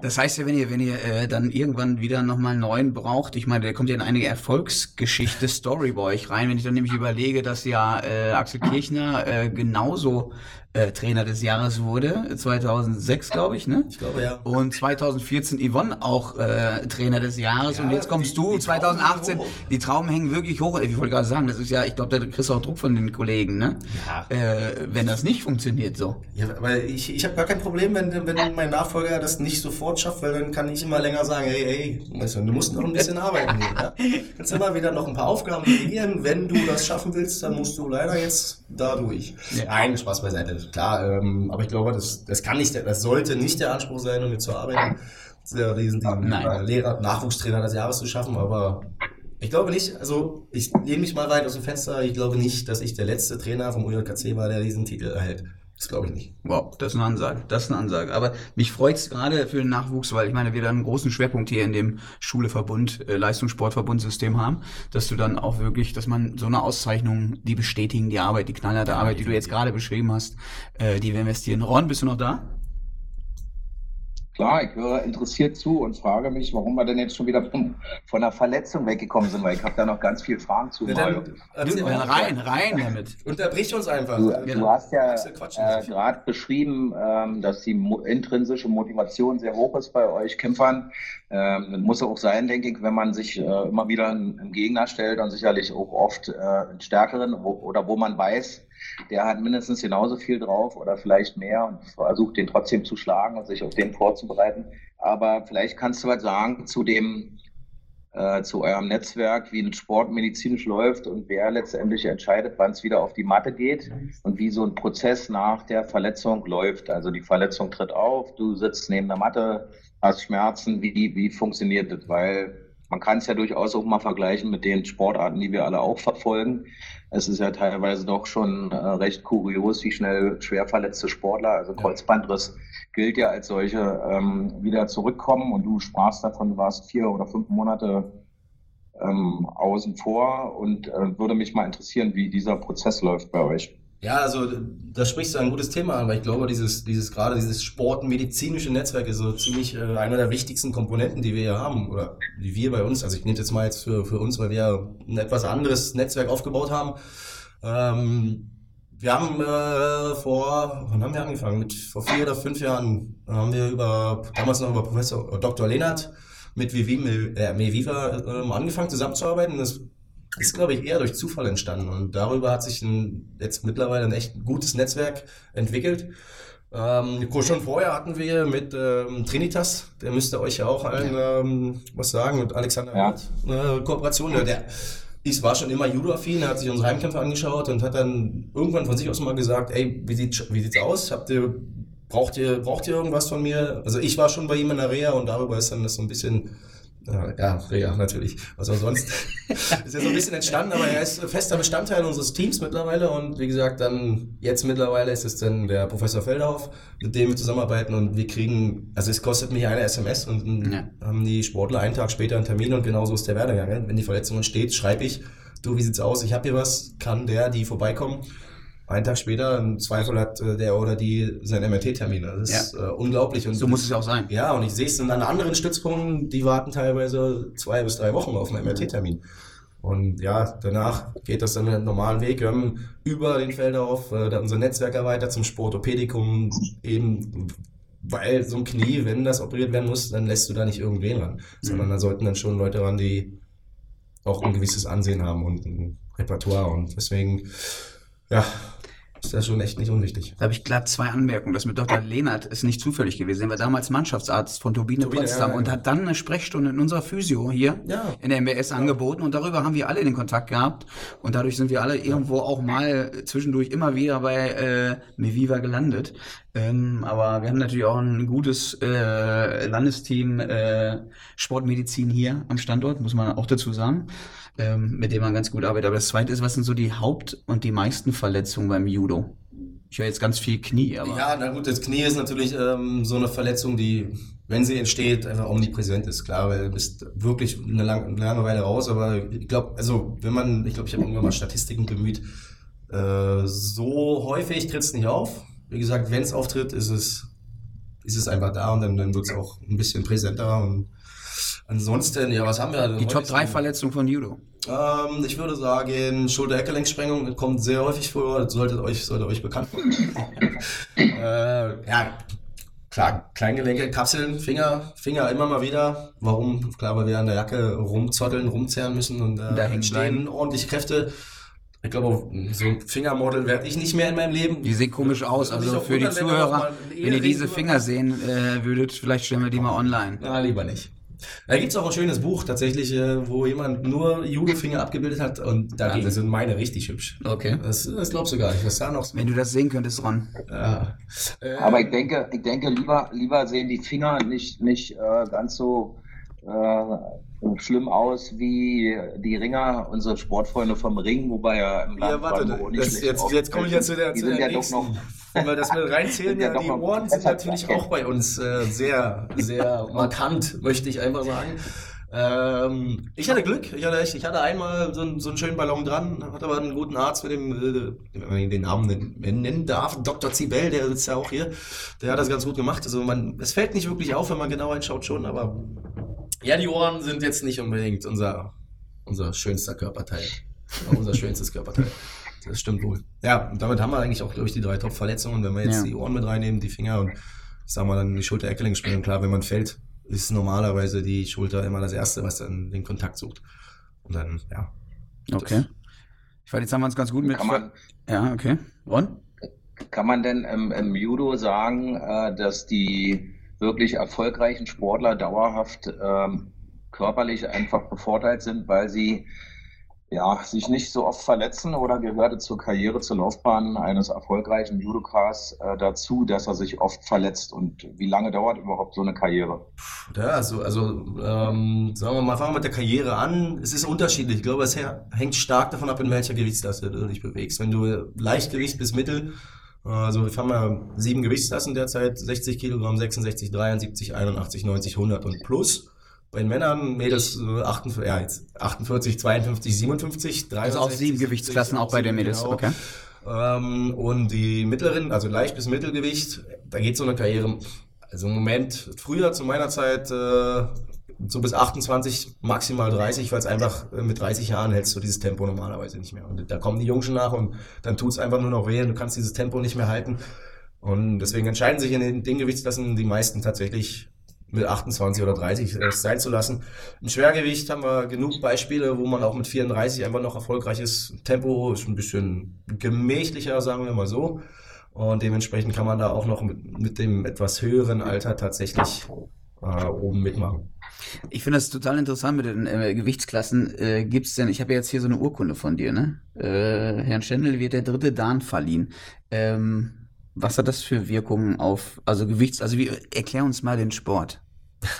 S1: Das heißt ja, wenn ihr, wenn ihr äh, dann irgendwann wieder nochmal einen neuen braucht, ich meine, der kommt ja in eine Erfolgsgeschichte Story bei euch rein, wenn ich dann nämlich überlege, dass ja äh, Axel Kirchner äh, genauso äh, Trainer des Jahres wurde, 2006 glaube ich, ne?
S4: Ich glaube ja.
S1: Und 2014 Yvonne auch äh, Trainer des Jahres
S4: Ja,
S1: und jetzt kommst
S4: die-
S1: du
S4: die Trauben
S1: 2018.
S4: hängen hoch.
S1: Die Trauben hängen wirklich hoch. Ich wollte gerade sagen, das ist ja, ich glaube, da kriegst du auch Druck von den Kollegen, ne?
S4: Ja.
S1: Äh, wenn das nicht funktioniert so.
S4: Ja, weil ich, ich habe gar kein Problem, wenn, wenn mein Nachfolger das nicht sofort schafft, weil dann kann ich immer länger sagen, hey, hey, weißt du, du musst noch ein bisschen arbeiten. Ja? Kannst immer wieder noch ein paar Aufgaben delegieren. Wenn du das schaffen willst, dann musst du leider jetzt da durch.
S1: Ja.
S4: Nein, Spaß beiseite. Klar, ähm, aber ich glaube, das, das kann nicht, das sollte nicht der Anspruch sein, um mit zu arbeiten, der riesen
S1: Nein.
S4: Lehrer, Nachwuchstrainer des Jahres zu schaffen, aber Ich glaube nicht, also ich lehne mich mal weit aus dem Fenster, ich glaube nicht, dass ich der letzte Trainer vom UJKC war, der diesen Titel erhält. Das glaube ich nicht.
S1: Wow, das ist eine Ansage. Das ist eine Ansage. Aber mich freut's gerade für den Nachwuchs, weil ich meine, wir da einen großen Schwerpunkt hier in dem Schuleverbund, äh, Leistungssportverbundsystem haben, dass du dann auch wirklich, dass man so eine Auszeichnung, die bestätigen die Arbeit, die knallharte Arbeit, die du jetzt gerade beschrieben hast, äh, die wir investieren. Ron, bist du noch da?
S3: Klar, ich höre interessiert zu und frage mich, warum wir denn jetzt schon wieder von, von einer Verletzung weggekommen sind, weil ich habe da noch ganz viele Fragen zu.
S4: Ja, dann,
S1: Du, äh, rein, rein damit.
S4: Unterbrich uns einfach.
S3: Du,
S1: Genau.
S3: du hast ja äh, gerade beschrieben, ähm, dass die mo intrinsische Motivation sehr hoch ist bei euch Kämpfern. Ähm, muss auch sein, denke ich, wenn man sich äh, immer wieder einen, einen Gegner stellt und sicherlich auch oft äh, einen stärkeren wo, oder wo man weiß, der hat mindestens genauso viel drauf oder vielleicht mehr und versucht den trotzdem zu schlagen und sich auf den vorzubereiten. Aber vielleicht kannst du was sagen zu dem äh, zu eurem Netzwerk, wie ein Sport medizinisch läuft und wer letztendlich entscheidet, wann es wieder auf die Matte geht und wie so ein Prozess nach der Verletzung läuft. Also die Verletzung tritt auf, du sitzt neben der Matte, hast Schmerzen, wie, wie funktioniert das? Weil man kann es ja durchaus auch mal vergleichen mit den Sportarten, die wir alle auch verfolgen. Es ist ja teilweise doch schon äh, recht kurios, wie schnell schwer verletzte Sportler, also Kreuzbandriss gilt ja als solche, ähm, wieder zurückkommen. Und du sprachst davon, du warst vier oder fünf Monate ähm, außen vor und äh, würde mich mal interessieren, wie dieser Prozess läuft bei euch.
S4: Ja, also da sprichst du ein gutes Thema an, weil ich glaube, dieses, dieses gerade dieses sportmedizinische Netzwerk ist so ziemlich äh, einer der wichtigsten Komponenten, die wir hier haben, oder die wir bei uns, also ich nehme jetzt mal jetzt für, für uns, weil wir ein etwas anderes Netzwerk aufgebaut haben. Ähm, wir haben äh, vor, wann haben wir angefangen? Mit vor vier oder fünf Jahren haben wir über, damals noch über Professor Dr. Lehnert mit Vivi, äh, Meviva ähm, angefangen zusammenzuarbeiten. Das ist, glaube ich, eher durch Zufall entstanden. Und darüber hat sich ein, jetzt mittlerweile ein echt gutes Netzwerk entwickelt. Ähm, schon vorher hatten wir mit ähm, Trinitas, der müsste euch ja auch allen ähm, was sagen, mit Alexander
S3: Ja.
S4: Eine Kooperation. Der, der ist, war schon immer Judo-affin, hat sich unsere Heimkämpfe angeschaut und hat dann irgendwann von sich aus mal gesagt, ey, wie, sieht, wie sieht's aus? Habt ihr, braucht ihr, braucht ihr irgendwas von mir? Also ich war schon bei ihm in der Reha und darüber ist dann das so ein bisschen ja, Reha natürlich. Was auch sonst. ist ja so ein bisschen entstanden, aber er ist fester Bestandteil unseres Teams mittlerweile und wie gesagt, dann jetzt mittlerweile ist es dann der Professor Feldhauf, mit dem wir zusammenarbeiten und wir kriegen, also es kostet mich eine SMS und
S1: Ja.
S4: haben die Sportler einen Tag später einen Termin und genauso ist der Werdegang. Wenn die Verletzung entsteht, schreibe ich, du, wie sieht's aus? Ich habe hier was, kann der, die vorbeikommen? Einen Tag später, im Zweifel hat äh, der oder die seinen MRT-Termin. Das ist äh, unglaublich. Und
S1: So muss es ja auch sein.
S4: ja, und ich sehe es an anderen Stützpunkten, die warten teilweise zwei bis drei Wochen auf einen MRT-Termin. Und ja, danach geht das dann den normalen Weg. Wir haben über den Feldhof äh, unser Netzwerk erweitert zum Sportopädikum, eben weil so ein Knie, wenn das operiert werden muss, dann lässt du da nicht irgendwen ran, sondern da sollten dann schon Leute ran, die auch ein gewisses Ansehen haben und ein Repertoire. Und deswegen, ja, ist das schon echt nicht unwichtig.
S1: Da habe ich glatt zwei Anmerkungen. Das mit Dr. Lehnert ist nicht zufällig gewesen. Er war damals Mannschaftsarzt von Turbine
S4: Turbine,
S1: Potsdam
S4: ja, ja.
S1: und hat dann eine Sprechstunde in unserer Physio hier
S4: Ja.
S1: in der MBS angeboten und darüber haben wir alle den Kontakt gehabt und dadurch sind wir alle irgendwo auch mal zwischendurch immer wieder bei äh, Meviva gelandet. Ähm, aber wir haben natürlich auch ein gutes äh, Landesteam äh, Sportmedizin hier am Standort, muss man auch dazu sagen, ähm, mit dem man ganz gut arbeitet. Aber das Zweite ist, was sind so die Haupt- und die meisten Verletzungen beim Judo? Ich höre jetzt ganz viel Knie, aber
S4: Ja, na gut, das Knie ist natürlich ähm, so eine Verletzung, die, wenn sie entsteht, einfach omnipräsent ist. Klar, weil du bist wirklich eine, lang, eine lange Weile raus, aber ich glaube, also wenn man, ich glaube, ich habe irgendwann mal Statistiken bemüht, äh, so häufig tritt es nicht auf. Wie gesagt, wenn es auftritt, ist es, ist es einfach da und dann, dann wird es auch ein bisschen präsenter und ansonsten, ja, was haben wir?
S1: die Top 3 Verletzungen von Judo.
S4: Ähm, ich würde sagen, Schulter-Eckgelenksprengung kommt sehr häufig vor, das solltet euch, sollte euch bekannt sein. äh, ja, klar, Kleingelenke, Kapseln, Finger, Finger immer mal wieder. Warum? Klar, weil wir an der Jacke rumzotteln, rumzerren müssen und äh,
S1: Da
S4: entstehen ordentlich Kräfte. Ich glaube, so ein Fingermodel werde ich nicht mehr in meinem Leben.
S1: Die sehen komisch aus. Also für die Zuhörer, wenn ihr diese Finger sehen äh, würdet, vielleicht stellen wir die mal online.
S4: Na, lieber nicht. Da gibt's auch ein schönes Buch tatsächlich, äh, wo jemand nur Judo-Finger abgebildet hat und dagegen sind meine richtig hübsch.
S1: Okay.
S4: Das, das glaubst du gar nicht, was da noch so.
S1: Wenn du das sehen könntest, Ron.
S4: Ja. Äh,
S3: Aber ich denke, ich denke lieber, lieber sehen die Finger nicht, nicht äh, ganz so äh, schlimm aus wie die Ringer, unsere Sportfreunde vom Ring, wobei ja im Land
S4: Ja, warte, das, jetzt, jetzt komme ich ja zu der, zu der
S3: ja
S4: nächsten.
S3: noch
S4: Wenn wir das mit reinzählen,
S3: ja
S4: die Ohren sind natürlich auch bei uns äh, sehr, sehr markant, möchte ich einfach sagen. Ähm, ich hatte Glück, ich hatte echt, ich hatte einmal so, einen- so einen schönen Ballon dran, hatte aber einen guten Arzt mit dem, äh, wenn man ihn den Namen nennen, nennen darf, Dr. Zibel, der sitzt ja auch hier, der hat das ganz gut gemacht. Also man, es fällt nicht wirklich auf, wenn man genau hinschaut schon, aber ja, die Ohren sind jetzt nicht unbedingt unser, unser schönster Körperteil. Unser schönstes Körperteil. Das stimmt wohl. Ja, und damit haben wir eigentlich auch, glaube ich, die drei Top-Verletzungen. Wenn wir jetzt
S1: Ja.
S4: die Ohren mit reinnehmen, die Finger und ich sag mal dann die Schulter-Eckgelenksspannung, klar, wenn man fällt, ist normalerweise die Schulter immer das Erste, was dann den Kontakt sucht. Und dann, ja.
S1: Okay. Ich fand, jetzt haben wir uns ganz gut mit.
S3: Kann man,
S1: ja, okay. Ron?
S3: kann man denn im, im Judo sagen, äh, dass die wirklich erfolgreichen Sportler dauerhaft ähm, körperlich einfach bevorteilt sind, weil sie ja, sich nicht so oft verletzen oder gehört es zur Karriere, zur Laufbahn eines erfolgreichen Judokas äh, dazu, dass er sich oft verletzt? Und wie lange dauert überhaupt so eine Karriere?
S4: Ja, also, also ähm, sagen wir mal, fangen wir mit der Karriere an. Es ist unterschiedlich. Ich glaube, es hängt stark davon ab, in welcher Gewichtsklasse du dich bewegst. Wenn du Leichtgewicht bis Mittel, also wir haben ja sieben Gewichtsklassen derzeit, 60 Kilogramm, 66, 73, 81, 90, 100 und plus. Bei den Männern, Mädels, äh, 48, ja, jetzt 48, 52, 57, 63.
S1: Also auch sieben
S4: 70,
S1: Gewichtsklassen auch bei den Mädels,
S4: genau.
S1: okay.
S4: Ähm, und die mittleren, also leicht bis Mittelgewicht, da geht so eine Karriere, also im Moment, früher zu meiner Zeit, äh, so bis 28, maximal 30, weil es einfach äh, mit 30 Jahren hältst du dieses Tempo normalerweise nicht mehr. Und da kommen die Jungen schon nach und dann tut es einfach nur noch weh und du kannst dieses Tempo nicht mehr halten. Und deswegen entscheiden sich in den, den Gewichtsklassen die meisten tatsächlich mit 28 oder 30 es sein zu lassen. Im Schwergewicht haben wir genug Beispiele, wo man auch mit 34 einfach noch erfolgreiches Tempo ist ein bisschen gemächlicher, sagen wir mal so. Und dementsprechend kann man da auch noch mit, mit dem etwas höheren Alter tatsächlich äh, oben mitmachen.
S1: Ich finde das total interessant mit den äh, Gewichtsklassen. Äh, gibt's denn, ich habe ja jetzt hier so eine Urkunde von dir, ne? Äh, Herrn Stendel wird der dritte Dan verliehen. Ähm, was hat das für Wirkungen auf, also Gewichts, also wie, erklär uns mal den Sport.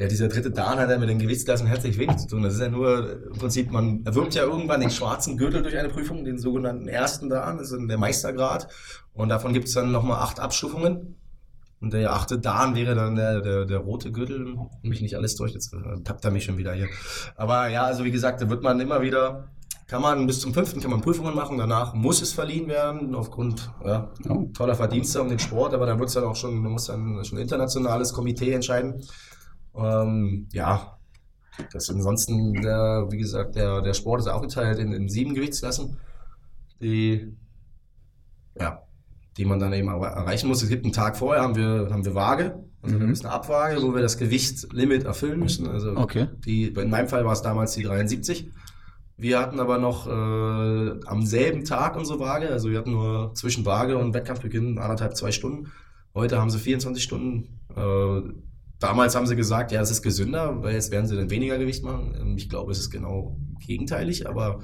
S4: Ja, dieser dritte Dan hat ja mit den Gewichtsklassen herzlich wenig zu tun. Das ist ja nur im Prinzip, man erwirbt ja irgendwann den schwarzen Gürtel durch eine Prüfung, den sogenannten ersten Dan, das ist der Meistergrad. Und davon gibt es dann nochmal acht Abstufungen. Und der achte Dan wäre dann der, der, der rote Gürtel. Mich nicht alles durch, jetzt äh, tappt er mich schon wieder hier. Aber ja, also wie gesagt, da wird man immer wieder, kann man bis zum fünften kann man Prüfungen machen, danach muss es verliehen werden, aufgrund ja,
S1: Oh.
S4: toller Verdienste um den Sport, aber dann wird es dann auch schon, man muss dann schon ein internationales Komitee entscheiden. Ähm, ja, das ansonsten, der, wie gesagt, der, der Sport ist aufgeteilt in, in sieben Gewichtsklassen, die, ja, die man dann eben erre- erreichen muss. Es gibt einen Tag vorher, haben wir, haben wir Waage, also
S1: Mhm.
S4: mhm. ist eine Abwaage, wo wir das Gewichtslimit erfüllen müssen. Also
S1: Okay.
S4: die, in meinem Fall war es damals die 73. Wir hatten aber noch äh, am selben Tag unsere Waage, also wir hatten nur zwischen Waage und Wettkampfbeginn anderthalb, zwei Stunden. Heute haben sie 24 Stunden. Äh, damals haben sie gesagt, ja, es ist gesünder, weil jetzt werden sie dann weniger Gewicht machen. Ähm, Ich glaube, es ist genau gegenteilig, aber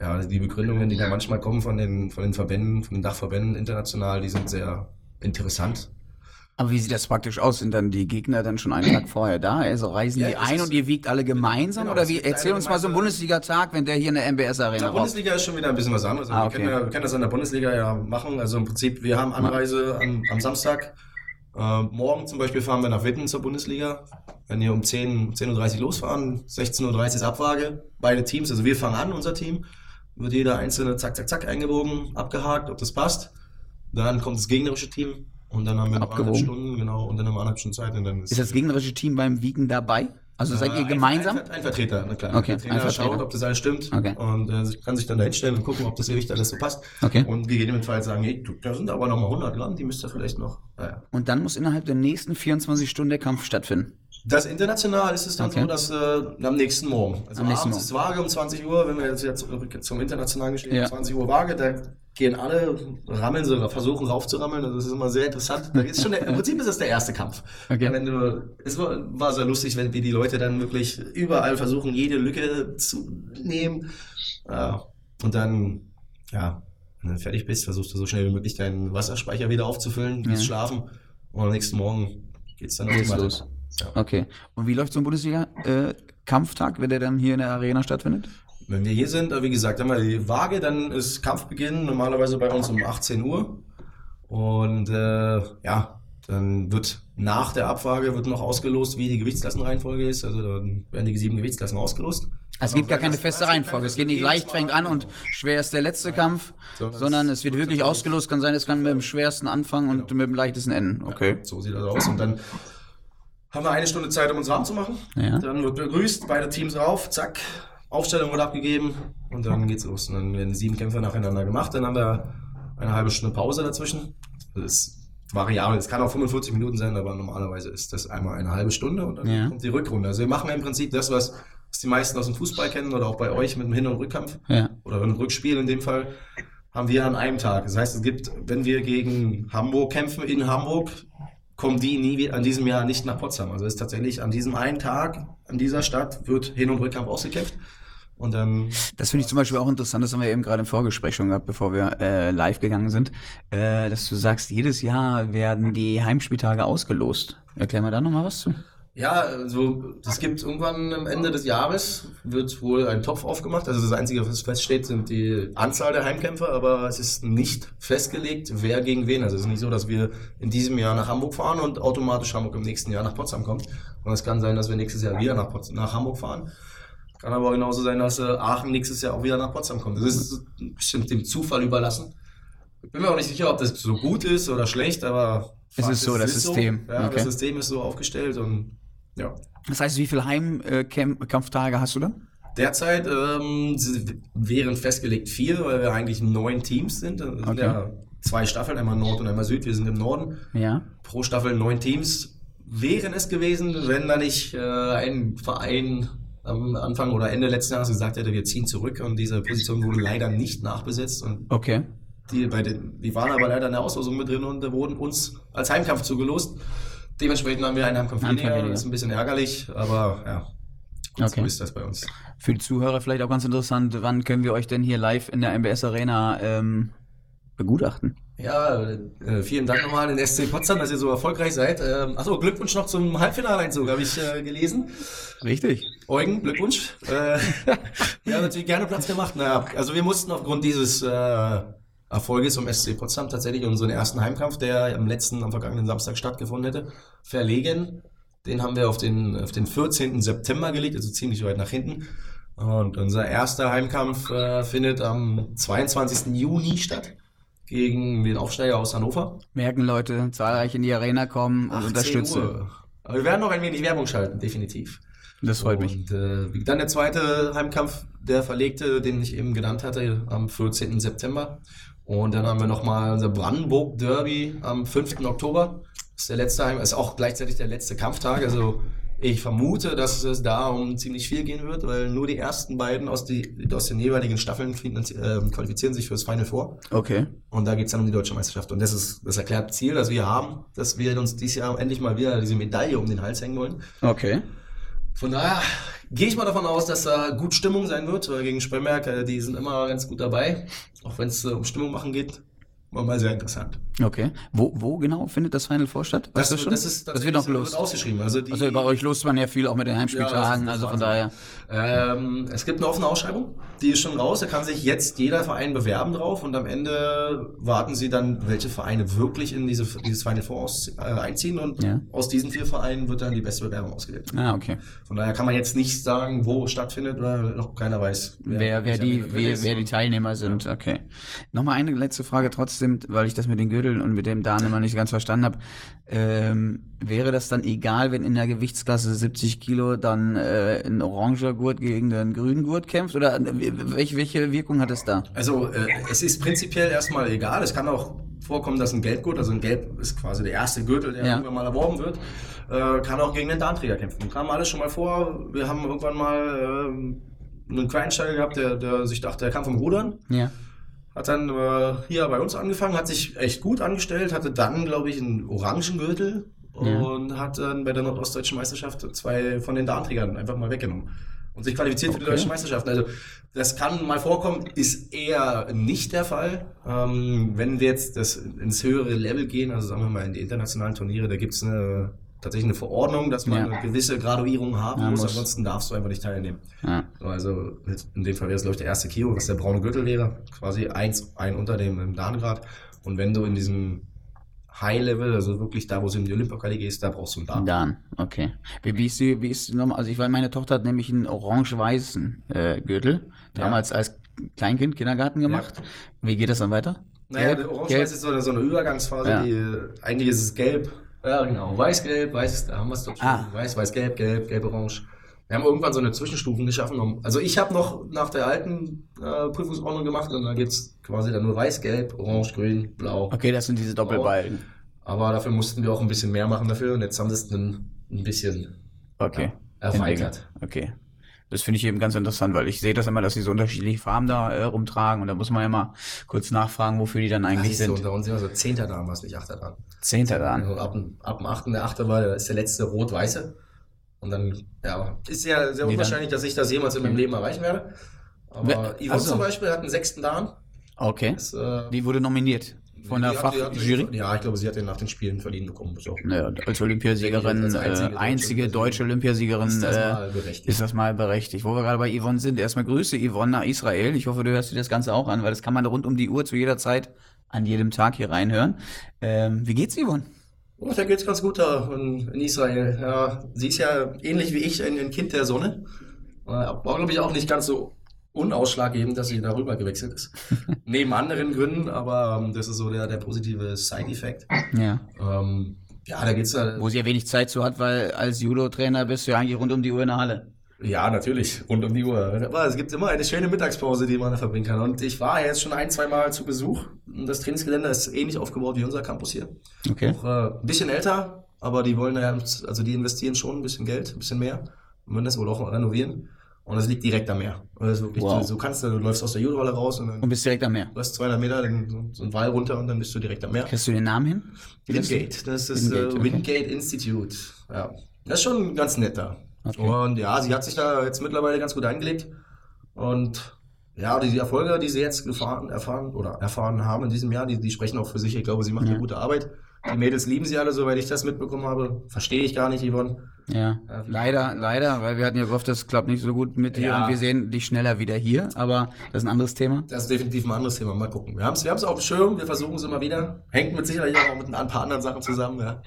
S4: ja, die Begründungen, die da manchmal kommen von den, von den Verbänden, von den Dachverbänden international, die sind sehr interessant.
S1: Aber wie sieht das praktisch aus? Sind dann die Gegner dann schon einen Tag vorher da? Also reisen
S4: Ja,
S1: die ein
S4: ist-
S1: und ihr wiegt alle gemeinsam?
S4: Genau,
S1: oder wie? Erzähl uns mal so einen Bundesliga-Tag, wenn der hier in der
S4: In
S1: MBS-Arena
S4: der
S1: raus.
S4: Bundesliga ist schon wieder ein bisschen was anderes. Also
S1: Ah,
S4: wir, können
S1: okay.
S4: ja, wir können das in der Bundesliga ja machen. Also im Prinzip, wir haben Anreise am, am Samstag. Äh, morgen zum Beispiel fahren wir nach Witten zur Bundesliga. Wenn wir um 10, 10.30 Uhr losfahren, 16.30 Uhr ist Abfrage. Beide Teams, also wir fangen an, unser Team. Wird jeder einzelne zack, zack, zack eingebogen, abgehakt, ob das passt. Dann kommt das gegnerische Team. Und dann haben wir noch anderthalb Stunden, genau, und dann haben wir anderthalb Stunden Zeit. Und dann
S1: Ist das gegnerische Team beim Wiegen dabei? Also seid
S4: äh,
S1: ihr
S4: ein-
S1: gemeinsam?
S4: Ein, ein Vertreter, na klar.
S1: Okay,
S4: der Trainer
S1: ein Vertreter.
S4: schaut, ob das alles stimmt.
S1: Okay.
S4: Und äh, kann sich dann da hinstellen und gucken, ob das Gewicht alles so passt.
S1: Okay.
S4: Und gegebenenfalls sagen, hey, du, da sind aber noch mal 100 Gramm, die müsst ihr vielleicht noch. Naja.
S1: Und dann muss innerhalb der nächsten 24 Stunden der Kampf stattfinden.
S4: Das international ist es dann
S1: Okay.
S4: so, dass äh, am nächsten Morgen, also
S1: Am
S4: abends ist Waage um 20 Uhr, wenn wir jetzt, jetzt zum internationalen Geschehen,
S1: Ja.
S4: 20 Uhr Waage, da gehen alle, rammeln sie, versuchen raufzurammeln, also das ist immer sehr interessant. Da ist schon der, Im Prinzip ist das der erste Kampf.
S1: Okay.
S4: Wenn du, es war, war sehr lustig, wenn wie die Leute dann wirklich überall versuchen, jede Lücke zu nehmen. Ja. Und dann, ja, wenn du fertig bist, versuchst du so schnell wie möglich deinen Wasserspeicher wieder aufzufüllen, gehst
S1: Ja.
S4: schlafen und am nächsten Morgen geht's dann
S1: los.
S4: Ja.
S1: Okay. Und wie läuft so ein Bundesliga-Kampf Kampftag, wenn der dann hier in der Arena stattfindet?
S4: Wenn wir hier sind, äh, wie gesagt, haben wir die Waage, dann ist Kampfbeginn normalerweise bei uns um 18 Uhr. Und äh, ja, dann wird nach der Abwaage wird noch ausgelost, wie die Gewichtsklassenreihenfolge ist. Also dann werden die sieben Gewichtsklassen ausgelost.
S1: Es gibt gar keine feste Reihenfolge. Es geht nicht leicht fängt an und schwer ist der letzte Kampf, sondern es wird wirklich ausgelost. Kann sein, es kann mit dem schwersten anfangen und mit dem leichtesten enden. Okay.
S4: So sieht das aus. Und dann haben wir eine Stunde Zeit, um uns warm zu machen.
S1: Ja.
S4: Dann wird begrüßt, beide Teams rauf, zack, Aufstellung wird abgegeben und dann geht's los. Und dann werden sieben Kämpfe nacheinander gemacht. Dann haben wir eine halbe Stunde Pause dazwischen. Das ist variabel. Es kann auch 45 Minuten sein, aber normalerweise ist das einmal eine halbe Stunde und dann
S1: Ja.
S4: kommt die Rückrunde. Also wir machen im Prinzip das, was, was die meisten aus dem Fußball kennen oder auch bei euch mit dem Hin- und Rückkampf
S1: Ja.
S4: oder ein Rückspiel in dem Fall, haben wir an einem Tag. Das heißt, es gibt, wenn wir gegen Hamburg kämpfen in Hamburg, kommen die nie an diesem Jahr nicht nach Potsdam. Also es ist tatsächlich an diesem einen Tag, an dieser Stadt, wird Hin- und Rückkampf ausgekämpft. Und dann,
S1: Das finde ich zum Beispiel auch interessant, das haben wir eben gerade im Vorgespräch schon gehabt, bevor wir äh, live gegangen sind, äh, dass du sagst, jedes Jahr werden die Heimspieltage ausgelost. Erklär mal da nochmal was zu.
S4: Ja, also es gibt irgendwann am Ende des Jahres, wird wohl ein Topf aufgemacht. Also das Einzige, was feststeht, sind die Anzahl der Heimkämpfer, aber es ist nicht festgelegt, wer gegen wen. Also es ist nicht so, dass wir in diesem Jahr nach Hamburg fahren und automatisch Hamburg im nächsten Jahr nach Potsdam kommt. Und es kann sein, dass wir nächstes Jahr wieder nach, Potsdam, nach Hamburg fahren. Kann aber genauso sein, dass äh, Aachen nächstes Jahr auch wieder nach Potsdam kommt. Das ist bestimmt dem Zufall überlassen. Ich bin mir auch nicht sicher, ob das so gut ist oder schlecht, aber
S1: Es
S4: Fakt
S1: ist so, das System.
S4: Ja,
S1: Okay.
S4: das System ist so aufgestellt und ja.
S1: Das heißt, wie viele Heimkampftage hast du dann?
S4: Derzeit ähm, wären festgelegt vier, weil wir eigentlich neun Teams sind. Das sind
S1: Okay.
S4: ja zwei Staffeln, einmal Nord und einmal Süd. Wir sind im Norden.
S1: Ja.
S4: Pro Staffel neun Teams wären es gewesen, wenn da nicht äh, ein Verein am Anfang oder Ende letzten Jahres gesagt hätte, wir ziehen zurück und diese Position wurde leider nicht nachbesetzt und
S1: Okay.
S4: die, bei den, die waren aber leider in der Auslosung mit drin und wurden uns als Heimkampf zugelost. Dementsprechend haben wir einen Heimkampf weniger.
S1: weniger.
S4: Das ist ein bisschen ärgerlich, aber ja, gut,
S1: Okay.
S4: so ist das bei uns.
S1: Für die Zuhörer vielleicht auch ganz interessant, wann können wir euch denn hier live in der MBS Arena ähm, begutachten?
S4: Ja, äh, vielen Dank nochmal an den SC Potsdam, dass ihr so erfolgreich seid. Ähm, achso, Glückwunsch noch zum Halbfinaleinzug, habe ich äh, gelesen.
S1: Richtig.
S4: Eugen, Glückwunsch. Äh, ja, natürlich gerne Platz gemacht. Naja, also wir mussten aufgrund dieses äh, Erfolges vom SC Potsdam tatsächlich unseren ersten Heimkampf, der am letzten, am vergangenen Samstag stattgefunden hätte, verlegen. Den haben wir auf den, auf den 14. September gelegt, also ziemlich weit nach hinten. Und unser erster Heimkampf äh, findet am 22. Juni statt gegen den Aufsteiger aus Hannover.
S1: Merken Leute, zahlreich in die Arena kommen und
S4: 18
S1: unterstützen.
S4: Uhr. Aber wir werden noch ein wenig Werbung schalten, definitiv.
S1: Das freut mich.
S4: Und äh, dann der zweite Heimkampf, der verlegte, den ich eben genannt hatte, am 14. September. Und dann haben wir nochmal unser Brandenburg Derby am 5. Oktober. Das ist der letzte Heim, ist auch gleichzeitig der letzte Kampftag. Also ich vermute, dass es da um ziemlich viel gehen wird, weil nur die ersten beiden aus, die, aus den jeweiligen Staffeln äh, qualifizieren sich fürs Final Four.
S1: Okay.
S4: Und da geht's dann um die deutsche Meisterschaft. Und das ist das erklärte Ziel, das wir haben, dass wir uns dieses Jahr endlich mal wieder diese Medaille um den Hals hängen wollen.
S1: Okay.
S4: Von daher gehe ich mal davon aus, dass da gut Stimmung sein wird, gegen Spremberg, äh, die sind immer ganz gut dabei. Auch wenn es äh, um Stimmung machen geht. War mal sehr interessant.
S1: Okay. Wo, wo genau findet das Final Four statt? Weißt du schon?
S4: das ist
S1: das wird noch los.
S4: ausgeschrieben. Also, die,
S1: Also bei euch lost man ja viel auch mit den
S4: Ja,
S1: Heimspieltagen,
S4: das ist-
S1: also
S4: das
S1: von daher.
S4: Ähm, es gibt eine offene Ausschreibung, die ist schon raus. Da kann sich jetzt jeder Verein bewerben drauf und am Ende warten sie dann, welche Vereine wirklich in diese, dieses Final Four aus, äh, einziehen und
S1: Ja.
S4: aus diesen vier Vereinen wird dann die beste Bewerbung ausgewählt.
S1: Ah, okay.
S4: Von daher kann man jetzt nicht sagen, wo stattfindet oder noch keiner weiß.
S1: Wer, wer,
S4: welcher
S1: die, wer, wer die Teilnehmer sind, okay. Nochmal eine letzte Frage trotzdem, weil ich das mit den Gürteln und mit dem Dan immer nicht ganz verstanden habe. Ähm, wäre das dann egal, wenn in der Gewichtsklasse 70 Kilo dann äh, ein oranger Gurt gegen den grünen Gurt kämpft? Oder äh, welche, welche Wirkung hat es da?
S4: Also äh, es ist prinzipiell erstmal egal. Es kann auch vorkommen, dass ein Gelbgurt, also ein Gelb ist quasi der erste Gürtel, der
S1: Ja.
S4: irgendwann mal erworben wird, äh, kann auch gegen den Darnträger kämpfen. Kam alles schon mal vor. Wir haben irgendwann mal ähm, einen Quereinsteiger gehabt, der, der sich dachte, der kam vom Rudern.
S1: Ja.
S4: Hat dann äh, hier bei uns angefangen, hat sich echt gut angestellt, hatte dann, glaube ich, einen orangen Gürtel
S1: Ja.
S4: und hat dann bei der Nordostdeutschen Meisterschaft zwei von den Darnträgern einfach mal weggenommen und sich qualifiziert für die
S1: Okay.
S4: deutschen Meisterschaften. Also das kann mal vorkommen, ist eher nicht der Fall. Ähm, wenn wir jetzt das ins höhere Level gehen, also sagen wir mal in die internationalen Turniere, da gibt's eine tatsächlich eine Verordnung, dass man
S1: Ja.
S4: eine gewisse Graduierung haben
S1: Ja,
S4: muss,
S1: muss.
S4: ansonsten darfst du einfach nicht teilnehmen.
S1: Ja.
S4: Also in dem Fall wäre es, glaube ich, der erste Kio, was der braune Gürtel wäre. Quasi eins, ein unter dem im Dan-Grad. Und wenn du in diesem High-Level, also wirklich da, wo es in die Olympia-Quali gehst, da brauchst du einen Dan.
S1: Dan, okay. Wie, wie ist die, wie ist Nummer? Also ich weiß, meine Tochter hat nämlich einen orange-weißen äh, Gürtel. Damals als Kleinkind Kindergarten gemacht. Wie geht das dann weiter?
S4: Naja,
S1: Gelb,
S4: Orange-Weiß ist so eine, so eine Übergangsphase, die äh, eigentlich ist es gelb. Ja, genau. Weiß-Gelb, weiß, da haben wir es doch schon.
S1: Ah.
S4: Weiß, weiß-gelb, gelb, gelb-orange. Wir haben irgendwann so eine Zwischenstufen geschaffen. Also ich habe noch nach der alten äh, Prüfungsordnung gemacht und dann gibt's quasi dann nur weiß-gelb, orange, grün, blau.
S1: Okay, das sind diese Doppelbalken.
S4: Aber dafür mussten wir auch ein bisschen mehr machen dafür und jetzt haben sie es ein, ein bisschen
S1: Okay.
S4: erweitert.
S1: Okay. Das finde ich eben ganz interessant, weil ich sehe das immer, dass sie so unterschiedliche Farben da äh, rumtragen und da muss man ja mal kurz nachfragen, wofür die dann eigentlich
S4: so,
S1: sind.
S4: unter uns sind wir so Zehnter da, was nicht Achter dran.
S1: Zehnter dann.
S4: Also ab, dem- ab dem 8. Der 8. war ist der letzte rot-weiße. Und dann, ja, ist ja sehr
S1: Nee,
S4: unwahrscheinlich, dass ich das jemals in meinem Leben erreichen werde. Aber Yvonne
S1: also-
S4: zum Beispiel hat einen sechsten Dan.
S1: Okay.
S4: Das, äh,
S1: Die wurde nominiert von der Fachjury.
S4: Ja, ich glaube, sie hat den nach den Spielen verdient bekommen. Auch,
S1: Naja, als Olympiasiegerin,
S4: Als
S1: äh,
S4: einzige
S1: einzige,
S4: deutsche
S1: Olympiasiegerin,
S4: ist das
S1: äh,
S4: mal berechtigt.
S1: ist das mal berechtigt. Wo wir gerade bei Yvonne sind, erstmal Grüße Yvonne nach Israel. Ich hoffe, du hörst dir das Ganze auch an, weil das kann man rund um die Uhr zu jeder Zeit an jedem Tag hier reinhören. Ähm, wie geht's Yvonne?
S4: Oh, da geht's ganz gut da in, in Israel. Ja, sie ist ja ähnlich wie ich ein, ein Kind der Sonne. Äh, War, glaube ich, auch nicht ganz so unausschlaggebend, dass sie darüber gewechselt ist. Neben anderen Gründen, aber ähm, das ist so der, der positive Side-Effekt.
S1: Ja.
S4: Ähm, ja, da geht's da.
S1: Wo sie ja wenig Zeit zu hat, weil als Judo-Trainer bist du ja eigentlich rund um die Uhr in der Halle.
S4: Ja, natürlich, rund um die Uhr. Aber es gibt immer eine schöne Mittagspause, die man da verbringen kann. Und ich war jetzt schon ein, zwei Mal zu Besuch. Das Trainingsgelände ist ähnlich aufgebaut wie unser Campus hier.
S1: Okay.
S4: Auch äh, ein bisschen älter, aber die wollen ja, also die investieren schon ein bisschen Geld, ein bisschen mehr. Und wollen das wohl auch renovieren. Und das liegt direkt am Meer. Ist wirklich,
S1: Wow.
S4: du, du kannst, du läufst aus der Judohalle raus und dann
S1: Und bist direkt am Meer.
S4: läufst 200 Meter dann so- so einen Wall runter und dann bist du direkt am Meer.
S1: Kriegst du den Namen hin?
S4: Wingate, das ist
S1: Wingate,
S4: äh,
S1: okay.
S4: Wingate Institute. Ja. Das ist schon ganz nett da.
S1: Okay.
S4: Und ja, sie hat sich da jetzt mittlerweile ganz gut eingelebt. Und ja, die, die Erfolge, die sie jetzt gefahren, erfahren oder erfahren haben in diesem Jahr, die, die sprechen auch für sich. Ich glaube, sie macht
S1: Ja.
S4: eine gute Arbeit. Die Mädels lieben sie alle, soweit ich das mitbekommen habe. Verstehe ich gar nicht, Yvonne.
S1: Ja,
S4: wie-
S1: leider, leider, weil wir hatten ja gehofft, das klappt nicht so gut mit dir
S4: Ja.
S1: und wir sehen dich schneller wieder hier, aber das ist ein anderes Thema.
S4: Das ist definitiv ein anderes Thema. Mal gucken. Wir haben es wir haben's auf dem Schirm, wir versuchen es immer wieder. Hängt mit Sicherheit auch mit ein paar anderen Sachen zusammen. Ja.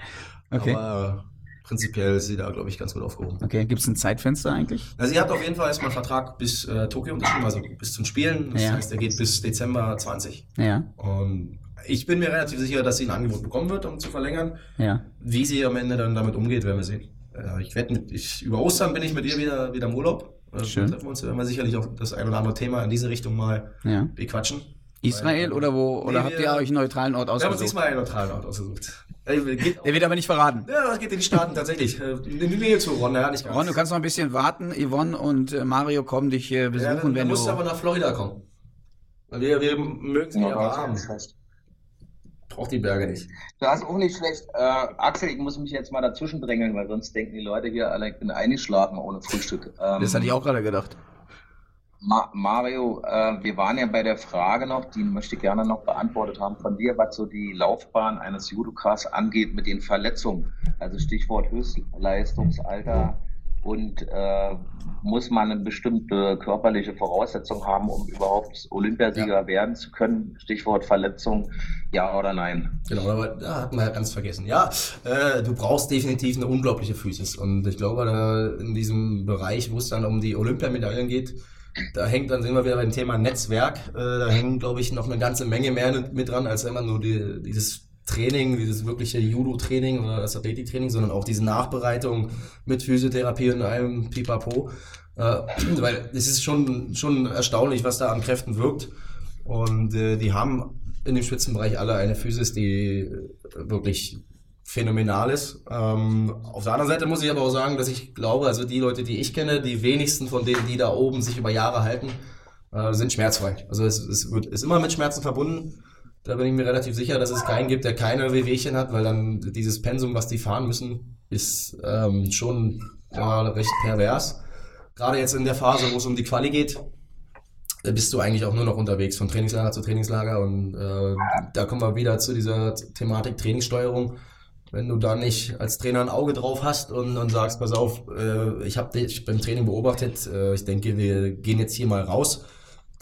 S1: Okay.
S4: Aber äh, prinzipiell ist sie da, glaube ich, ganz gut aufgehoben.
S1: Okay, gibt's ein Zeitfenster eigentlich?
S4: Also sie hat auf jeden Fall erstmal einen Vertrag bis äh, Tokio unterschrieben, also bis zum Spielen. Das
S1: Ja.
S4: heißt, er geht bis Dezember 20.
S1: Ja,
S4: Und ich bin mir relativ sicher, dass sie ein Angebot bekommen wird, um zu verlängern.
S1: ja.
S4: Wie sie am Ende dann damit umgeht, werden wir sehen. Äh, ich werde mit, ich, über Ostern bin ich mit ihr wieder, wieder im Urlaub. Äh,
S1: Schön.
S4: Treffen wir uns, werden wir sicherlich auch das ein oder andere Thema in diese Richtung mal
S1: Ja.
S4: bequatschen.
S1: Israel oder wo? Oder
S4: Nee,
S1: habt
S4: wir-
S1: ihr euch einen neutralen Ort
S4: Wir haben uns
S1: ausgesucht?
S4: diesmal einen neutralen Ort ausgesucht. Äh, geht,
S1: Der wird aber nicht verraten.
S4: ja, das geht in die Staaten tatsächlich. Äh, In die Nähe zu Ron, ja, nicht ganz.
S1: Ron, du kannst noch ein bisschen warten. Yvonne und äh, Mario kommen dich äh,
S4: ja,
S1: besuchen,
S4: dann,
S1: wenn
S4: musst du aber
S1: du.
S4: nach Florida kommen. Weil Wir, wir mögen sie ja warm. Braucht die Berge nicht.
S3: Das ist auch nicht schlecht. Äh, Axel, ich muss mich jetzt mal dazwischen drängeln, weil sonst denken die Leute hier alle, ich bin eingeschlafen ohne Frühstück. Ähm,
S1: Das hatte ich auch gerade gedacht.
S3: Ma Mario, äh, wir waren ja bei der Frage noch, die möchte ich gerne noch beantwortet haben von dir, was so die Laufbahn eines Judokas angeht mit den Verletzungen. Also Stichwort Höchstleistungsalter und äh, muss man eine bestimmte körperliche Voraussetzung haben, um überhaupt Olympiasieger werden zu können? Stichwort Verletzung, ja oder nein?
S4: Genau, aber da hatten wir ja ganz vergessen. Ja, äh, du brauchst definitiv eine unglaubliche Physis. Und ich glaube, da in diesem Bereich, wo es dann um die Olympiamedaillen geht, da hängt dann sind wir wieder beim Thema Netzwerk. Äh, da hängen, glaube ich, noch eine ganze Menge mehr mit dran, als immer nur die, dieses Training, dieses wirkliche Judo-Training oder das Athletiktraining, sondern auch diese Nachbereitung mit Physiotherapie und allem Pipapo. Äh, weil es ist schon, schon erstaunlich, was da an Kräften wirkt. Und äh, die haben in dem Spitzenbereich alle eine Physis, die äh, wirklich phänomenal ist. Ähm, auf der anderen Seite muss ich aber auch sagen, dass ich glaube, also die Leute, die ich kenne, die wenigsten von denen, die da oben sich über Jahre halten, äh, sind schmerzfrei. Also es, es wird, ist immer mit Schmerzen verbunden. Da bin ich mir relativ sicher, dass es keinen gibt, der keine Wehwehchen hat, weil dann dieses Pensum, was die fahren müssen, ist ähm, schon ja, recht pervers. Gerade jetzt in der Phase, wo es um die Quali geht, bist du eigentlich auch nur noch unterwegs von Trainingslager zu Trainingslager und äh, da kommen wir wieder zu dieser Thematik Trainingssteuerung. wenn du da nicht als Trainer ein Auge drauf hast und, und sagst, pass auf, äh, ich habe dich beim Training beobachtet, äh, ich denke, wir gehen jetzt hier mal raus,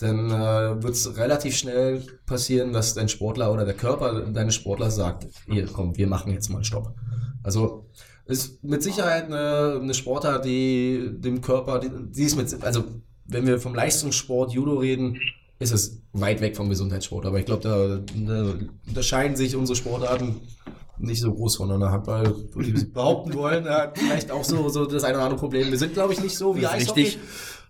S4: dann äh, wird es relativ schnell passieren, dass dein Sportler oder der Körper deines Sportlers sagt, hier, komm, wir machen jetzt mal einen Stopp. Also ist mit Sicherheit eine, eine Sportart, die dem Körper, die, die ist mit, also wenn wir vom Leistungssport Judo reden, ist es weit weg vom Gesundheitssport. Aber ich glaube, da, da unterscheiden sich unsere Sportarten nicht so groß voneinander. Handball, würde ich behaupten wollen, hat vielleicht auch so, so das eine oder andere Problem. Wir sind, glaube ich, nicht so wie Eishockey.
S1: richtig.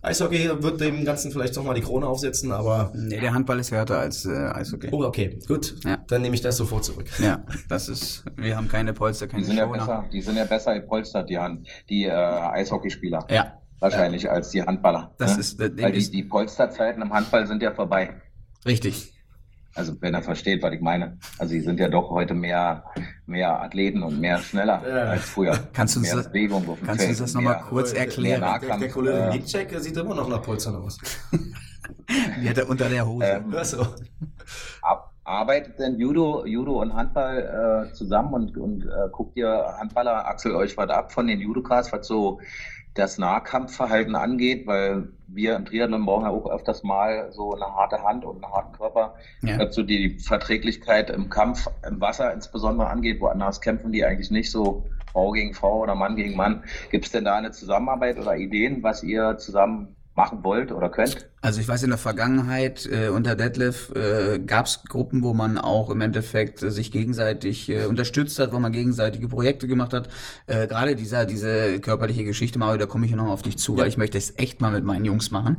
S4: Eishockey wird dem Ganzen vielleicht nochmal die Krone aufsetzen, aber.
S1: Nee, der Handball ist härter als äh, Eishockey.
S4: Oh, okay, gut.
S1: Ja.
S4: Dann nehme ich das sofort zurück.
S1: Ja, das ist, wir haben keine Polster, keine
S3: Die sind ja besser, die sind ja besser gepolstert, die, die äh, Eishockeyspieler.
S1: Ja,
S3: Wahrscheinlich als die Handballer.
S1: Das
S3: ne?
S1: ist- Ding
S3: Weil die,
S1: ist-
S3: die Polsterzeiten im Handball sind ja vorbei.
S1: richtig.
S3: Also wenn er versteht, was ich meine. Also die sind ja doch heute mehr, mehr Athleten und mehr schneller
S4: Ja.
S3: als früher.
S1: Kannst du uns
S3: mehr
S1: das-
S3: Bewegung auf dem
S1: kannst du uns
S3: Feld,
S1: das noch mal
S3: mehr-
S1: kurz erklären?
S4: Der,
S3: Nahkampf,
S4: der Kollege
S3: äh,
S4: der sieht immer noch nach Polstern aus.
S1: Die hat er unter der Hose.
S3: Ähm,
S4: so.
S3: Ab- Arbeitet denn Judo, Judo und Handball äh, zusammen und, und äh, guckt ihr Handballer, Axel, euch was ab von den Judokas, was so das Nahkampfverhalten angeht? Weil wir im Triathlon brauchen ja auch öfters mal so eine harte Hand und einen harten Körper.
S1: Ja.
S3: Was so die Verträglichkeit im Kampf, im Wasser insbesondere angeht, woanders kämpfen die eigentlich nicht so Frau gegen Frau oder Mann gegen Mann. Gibt es denn da eine Zusammenarbeit oder Ideen, was ihr zusammen machen wollt oder könnt?
S1: Also ich weiß, in der Vergangenheit äh, unter Detlef äh, gab es Gruppen, wo man auch im Endeffekt äh, sich gegenseitig äh, unterstützt hat, wo man gegenseitige Projekte gemacht hat. Äh, Gerade dieser diese körperliche Geschichte, Mario, da komme ich noch auf dich zu, weil ich möchte es echt mal mit meinen Jungs machen,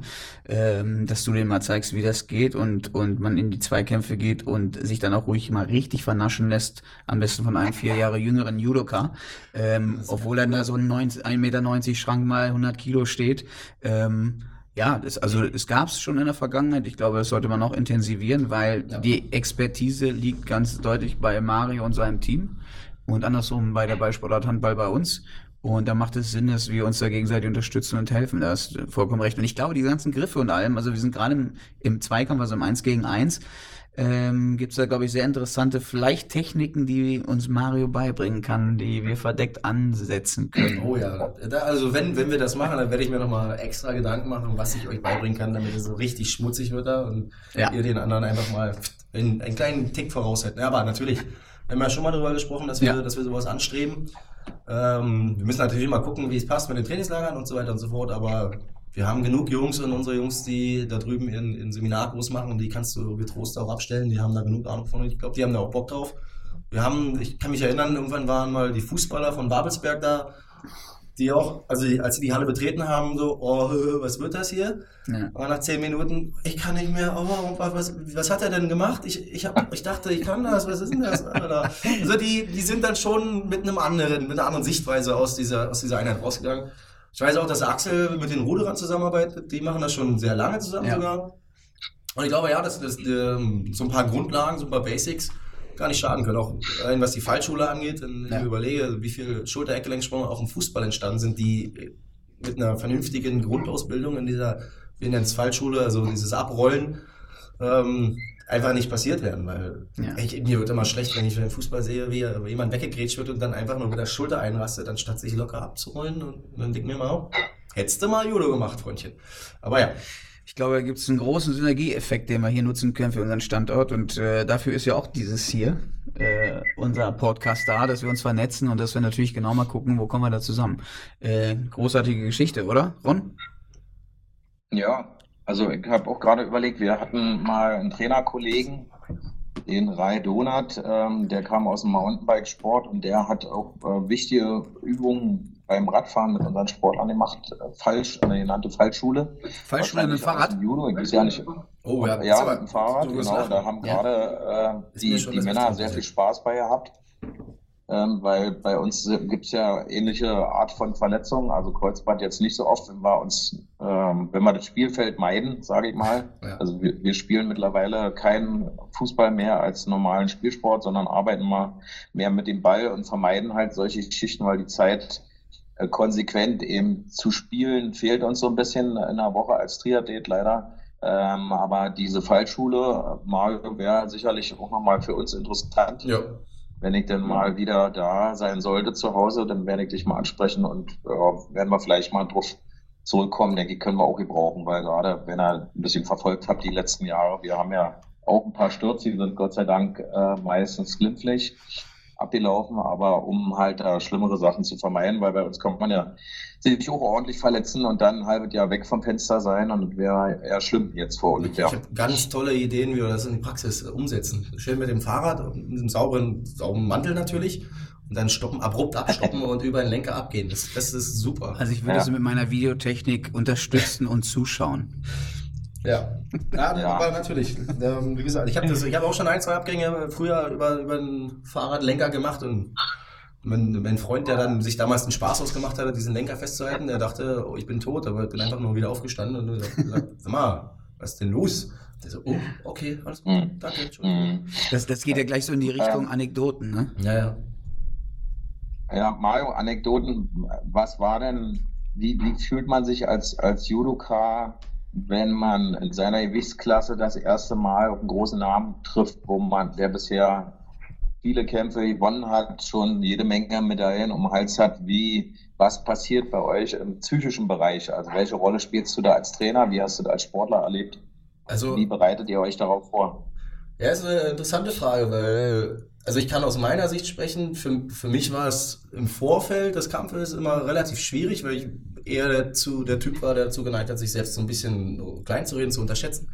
S1: ähm, dass du denen mal zeigst, wie das geht und und man in die Zweikämpfe geht und sich dann auch ruhig mal richtig vernaschen lässt, am besten von einem vier Jahre jüngeren Judoka, ähm, obwohl dann da so ein 90 1,90 Meter Schrank mal 100 Kilo steht. Ähm, ja, das, also es gab es schon in der Vergangenheit. Ich glaube, das sollte man noch intensivieren, weil
S4: Ja.
S1: die Expertise liegt ganz deutlich bei Mario und seinem Team und andersrum bei der Ballsportart Handball bei uns. Und da macht es Sinn, dass wir uns da gegenseitig unterstützen und helfen. Da hast du vollkommen recht. Und ich glaube, die ganzen Griffe und allem, also wir sind gerade im, im Zweikampf, also im 1 gegen 1, ähm, gibt es da, glaube ich, sehr interessante vielleicht Techniken, die uns Mario beibringen kann, die wir verdeckt ansetzen können.
S4: Oh ja, da, also wenn, wenn wir das machen, dann werde ich mir nochmal extra Gedanken machen, was ich euch beibringen kann, damit es so richtig schmutzig wird da und
S1: Ja.
S4: ihr den anderen einfach mal einen, einen kleinen Tick voraus hätten. Ja, aber natürlich, wir haben ja schon mal darüber gesprochen, dass wir,
S1: Ja.
S4: dass wir sowas anstreben. Ähm, wir müssen natürlich mal gucken, wie es passt mit den Trainingslagern und so weiter und so fort, aber wir haben genug Jungs und unsere Jungs, die da drüben ihren, ihren Seminarkurs machen und die kannst du getrost auch abstellen, die haben da genug Ahnung von ich glaube, die haben da auch Bock drauf. Wir haben, ich kann mich erinnern, irgendwann waren mal die Fußballer von Babelsberg da, die auch, also als sie die Halle betreten haben, so, oh, was wird das hier?
S1: Ja.
S4: Aber nach zehn Minuten, ich kann nicht mehr, oh, was, was hat er denn gemacht? Ich, ich, hab, ich dachte, ich kann das, was ist denn das? Alter? Also die, die sind dann schon mit einem anderen, mit einer anderen Sichtweise aus dieser, aus dieser Einheit rausgegangen. Ich weiß auch, dass Axel mit den Ruderern zusammenarbeitet, die machen das schon sehr lange zusammen
S1: Ja.
S4: sogar. Und ich glaube, ja, dass, dass ähm, so ein paar Grundlagen, so ein paar Basics gar nicht schaden können. Auch rein was die Fallschule angeht, wenn
S1: Ja.
S4: ich überlege, wie viele Schulter-Eckgelenksprünge auch im Fußball entstanden sind, die mit einer vernünftigen Grundausbildung in dieser, wir nennen es Fallschule, also dieses Abrollen, ähm, einfach nicht passiert werden, weil
S1: Ja.
S4: ich, mir wird immer schlecht, wenn ich beim Fußball sehe, wie jemand weggegrätscht wird und dann einfach nur mit der Schulter einrastet, anstatt sich locker abzurollen und dann denke ich mir mal, oh, hättest du mal Judo gemacht, Freundchen. Aber ja,
S1: Ich glaube, da gibt es einen großen Synergieeffekt, den wir hier nutzen können für unseren Standort. Und äh, dafür ist ja auch dieses hier, äh, unser Podcast da, dass wir uns vernetzen und dass wir natürlich genau mal gucken, wo kommen wir da zusammen. Äh, großartige Geschichte, oder, Ron?
S3: Ja, also ich habe auch gerade überlegt, wir hatten mal einen Trainerkollegen, den Rai Donat, ähm, der kam aus dem Mountainbike-Sport und der hat auch äh, wichtige Übungen beim Radfahren mit unseren Sportlern gemacht. Äh, Falsch, eine genannte Fallschule.
S1: Fallschule mit dem Fahrrad?
S3: Judo, ich weiß ja nicht.
S4: Oh, ja,
S3: ja, mit dem Fahrrad, genau. Da haben gerade äh, die, die Männer sehr viel Spaß bei gehabt. Ähm, weil bei uns gibt es ja ähnliche Art von Verletzungen, also Kreuzband jetzt nicht so oft, wenn wir uns, ähm, wenn wir das Spielfeld meiden, sage ich mal.
S4: Ja.
S3: Also wir, wir spielen mittlerweile keinen Fußball mehr als normalen Spielsport, sondern arbeiten mal mehr mit dem Ball und vermeiden halt solche Geschichten, weil die Zeit äh, konsequent eben zu spielen fehlt uns so ein bisschen in der Woche als Triathlet leider. Ähm, aber diese Fallschule, Mario, wäre sicherlich auch nochmal für uns interessant.
S4: ja.
S3: Wenn ich dann mal wieder da sein sollte zu Hause, dann werde ich dich mal ansprechen und äh, werden wir vielleicht mal drauf zurückkommen, denke ich, können wir auch gebrauchen, weil gerade, wenn ihr ein bisschen verfolgt habt die letzten Jahre, wir haben ja auch ein paar Stürze, die sind Gott sei Dank äh, meistens glimpflich abgelaufen, aber um halt äh, schlimmere Sachen zu vermeiden, weil bei uns kommt man ja sich auch ordentlich verletzen und dann ein halbes Jahr weg vom Fenster sein und wäre eher schlimm jetzt vor Olympia.
S4: Ich habe ganz tolle Ideen, wie wir das in die Praxis umsetzen. Schön mit dem Fahrrad, mit einem sauberen, sauberen Mantel natürlich und dann stoppen, abrupt abstoppen und über den Lenker abgehen. Das, das ist super.
S1: Also ich würde
S3: Ja.
S1: es mit meiner Videotechnik unterstützen und zuschauen.
S4: Ja, ja,
S3: Ja.
S4: aber natürlich. Ähm, wie gesagt, ich habe hab auch schon ein, zwei Abgänge früher über, über den Fahrradlenker gemacht und mein, mein Freund, der dann sich damals einen Spaß ausgemacht hatte, diesen Lenker festzuhalten, der dachte, oh, ich bin tot, aber ich bin einfach nur wieder aufgestanden und gesagt, sag mal, was ist denn los? Der so, oh, okay, alles gut,
S3: Mhm.
S4: danke, Entschuldigung.
S3: Mhm.
S1: Das, das geht ja gleich so in die Richtung Anekdoten, ne?
S4: Ja, ja.
S3: Ja, Mario, Anekdoten. Was war denn, wie, wie fühlt man sich als, als Judoka, wenn man in seiner Gewichtsklasse das erste Mal auf einen großen Namen trifft, wo man, der bisher viele Kämpfe gewonnen hat, schon jede Menge Medaillen um den Hals hat. Wie, was passiert bei euch im psychischen Bereich? Also welche Rolle spielst du da als Trainer? Wie hast du das als Sportler erlebt?
S4: Also,
S3: Wie bereitet ihr euch darauf vor?
S4: Ja, ist eine interessante Frage, weil, also ich kann aus meiner Sicht sprechen, für, für mich war es im Vorfeld des Kampfes immer relativ schwierig, weil ich eher dazu, der Typ war, der dazu geneigt hat, sich selbst so ein bisschen klein zu reden, zu unterschätzen.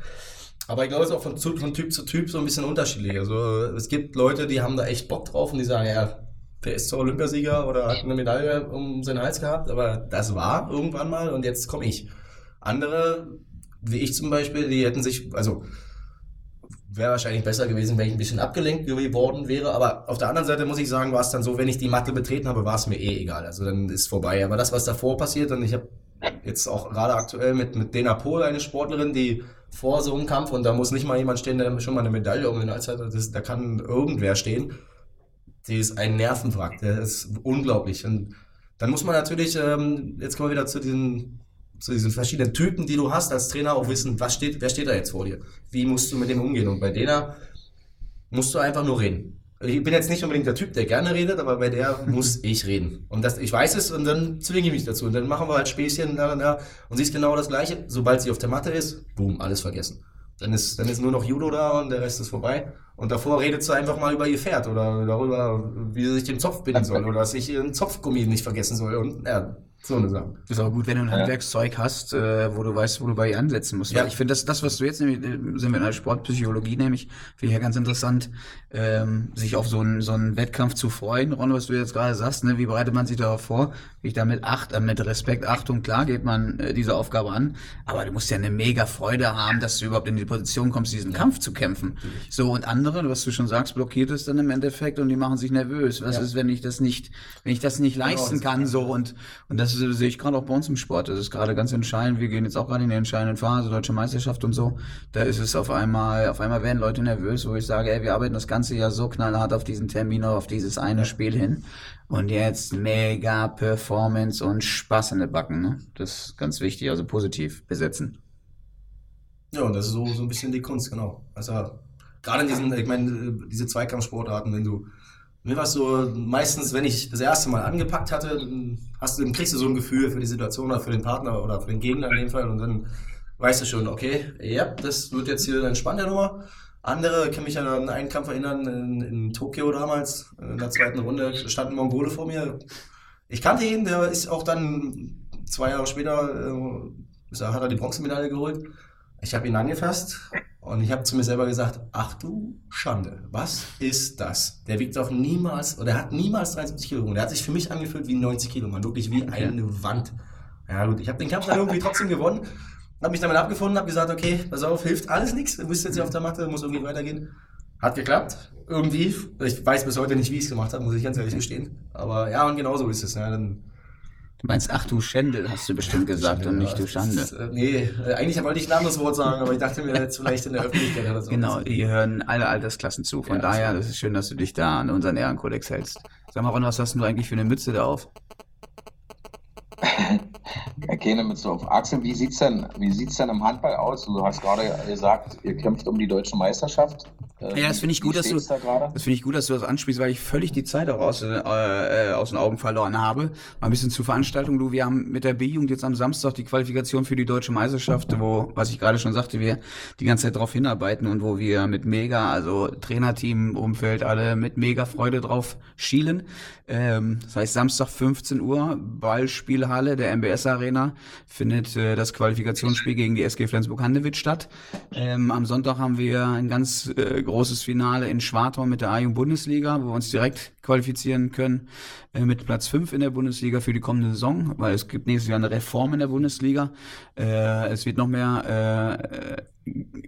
S4: Aber ich glaube, es ist auch von, von Typ zu Typ so ein bisschen unterschiedlich. Also es gibt Leute, die haben da echt Bock drauf und die sagen, ja, der ist zwar Olympiasieger oder hat eine Medaille um seinen Hals gehabt, aber das war irgendwann mal und jetzt komme ich. Andere, wie ich zum Beispiel, die hätten sich, also wäre wahrscheinlich besser gewesen, wenn ich ein bisschen abgelenkt geworden wäre. Aber auf der anderen Seite muss ich sagen, war es dann so, wenn ich die Matte betreten habe, war es mir eh egal. Also dann ist vorbei. Aber das, was davor passiert, und ich habe jetzt auch gerade aktuell mit, mit Dena Pohl eine Sportlerin, die vor so einem Kampf, und da muss nicht mal jemand stehen, der schon mal eine Medaille um den Hals hat, das, da kann irgendwer stehen. Die ist ein Nervenwrack, der ist unglaublich. Und dann muss man natürlich, ähm, jetzt kommen wir wieder zu diesen, zu diesen verschiedenen Typen, die du hast als Trainer, auch wissen, was steht, wer steht da jetzt vor dir? Wie musst du mit dem umgehen? Und bei denen musst du einfach nur reden. Ich bin jetzt nicht unbedingt der Typ, der gerne redet, aber bei der muss ich reden. Und das, ich weiß es und dann zwinge ich mich dazu. Und dann machen wir halt Späßchen da und da. Und sie ist genau das Gleiche. Sobald sie auf der Matte ist, boom, alles vergessen. Dann ist, dann ist nur noch Judo da und der Rest ist vorbei. Und davor redet sie einfach mal über ihr Pferd oder darüber, wie sie sich den Zopf binden soll oder dass ich ihren Zopfgummi nicht vergessen soll. Und ja, so eine Sache.
S1: Ist auch gut, wenn du ein
S3: Ja.
S1: Handwerkszeug hast, äh, wo du weißt, wo du bei ihr ansetzen musst.
S4: Ja.
S1: Weil Ich finde, das, das, was du jetzt nämlich, äh, sind wir in der Sportpsychologie nämlich, finde ich ja ganz interessant, ähm, sich auf so einen, so einen Wettkampf zu freuen. Ron, was du jetzt gerade sagst, ne, wie bereitet man sich darauf vor? Ich da mit Acht, äh, mit Respekt, Achtung, klar geht man äh, diese Aufgabe an, aber du musst ja eine mega Freude haben, dass du überhaupt in die Position kommst, diesen Kampf zu kämpfen. So, und andere, was du schon sagst, blockiert es dann im Endeffekt und die machen sich nervös. Was
S4: Ja.
S1: ist, wenn ich das nicht, wenn ich das nicht leisten
S4: das-
S1: kann, so und, und das äh, sehe ich gerade auch bei uns im Sport. Das ist gerade ganz entscheidend. Wir gehen jetzt auch gerade in die entscheidende Phase, Deutsche Meisterschaft und so. Da ist es auf einmal, auf einmal werden Leute nervös, wo ich sage, ey, wir arbeiten das ganze Jahr so knallhart auf diesen Termin oder auf dieses eine Spiel hin. Und jetzt mega Performance und Spaß in der Backen, ne? Das ist ganz wichtig, also positiv besetzen.
S4: Ja, und das ist so, so ein bisschen die Kunst, genau. Also gerade in diesen, ich meine, diese Zweikampfsportarten, wenn du, mir war es so, meistens, wenn ich das erste Mal angepackt hatte, dann hast du, dann kriegst du so ein Gefühl für die Situation oder für den Partner oder für den Gegner in dem Fall und dann weißt du schon, okay, ja, das wird jetzt hier eine spannende Nummer. Andere, kann mich an einen Kampf erinnern, in, in Tokio damals, in der zweiten Runde, stand ein Mongole vor mir. Ich kannte ihn, der ist auch dann zwei Jahre später, äh, hat er die Bronzemedaille geholt. Ich habe ihn angefasst und ich habe zu mir selber gesagt, ach du Schande, was ist das? Der wiegt doch niemals, oder er hat niemals 73 Kilo gewogen. Der hat sich für mich angefühlt wie 90 Kilo, man, wirklich wie eine Wand. Ja gut, ich habe den Kampf dann irgendwie trotzdem gewonnen, habe mich damit abgefunden, habe gesagt, okay, pass auf, hilft alles nichts, du bist jetzt hier auf der Matte, muss irgendwie weitergehen. Hat geklappt, irgendwie. Ich weiß bis heute nicht, wie ich es gemacht habe, muss ich ganz ehrlich gestehen. Aber ja, und genau so ist es. Ja, dann
S1: Du meinst, ach du Schändel, hast du bestimmt gesagt und nicht du Schande.
S4: Ist, äh, Nee, äh, eigentlich wollte ich ein anderes Wort sagen, aber ich dachte mir jetzt vielleicht in der Öffentlichkeit oder so.
S1: Genau, hier hören alle Altersklassen zu. Von
S4: Ja,
S1: daher, das ist schön, dass du dich da an unseren Ehrenkodex hältst. Sag mal, Ron, was hast denn du eigentlich für eine Mütze da auf?
S3: Keine mit so auf Axel, wie sieht's denn, wie sieht's denn im Handball aus? Du hast gerade gesagt, ihr kämpft um die deutsche Meisterschaft. Äh,
S1: Ja, das finde ich gut, dass du,
S3: da
S1: das finde ich gut, dass du das ansprichst, weil ich völlig die Zeit auch aus, äh, äh, aus den Augen verloren habe. Mal ein bisschen zur Veranstaltung. Du, wir haben mit der B-Jugend jetzt am Samstag die Qualifikation für die deutsche Meisterschaft, wo, was ich gerade schon sagte, wir die ganze Zeit drauf hinarbeiten und wo wir mit mega, also Trainerteam, Umfeld, alle mit mega Freude drauf schielen. Ähm, das heißt, Samstag 15 Uhr, Ballspielhalle der MBS Arena findet äh, das Qualifikationsspiel gegen die SG Flensburg-Handewitt statt. Ähm, am Sonntag haben wir ein ganz äh, großes Finale in Schwartau mit der A-Jugend Bundesliga, wo wir uns direkt qualifizieren können äh, mit Platz 5 in der Bundesliga für die kommende Saison, weil es gibt nächstes Jahr eine Reform in der Bundesliga. Äh, es wird noch mehr äh,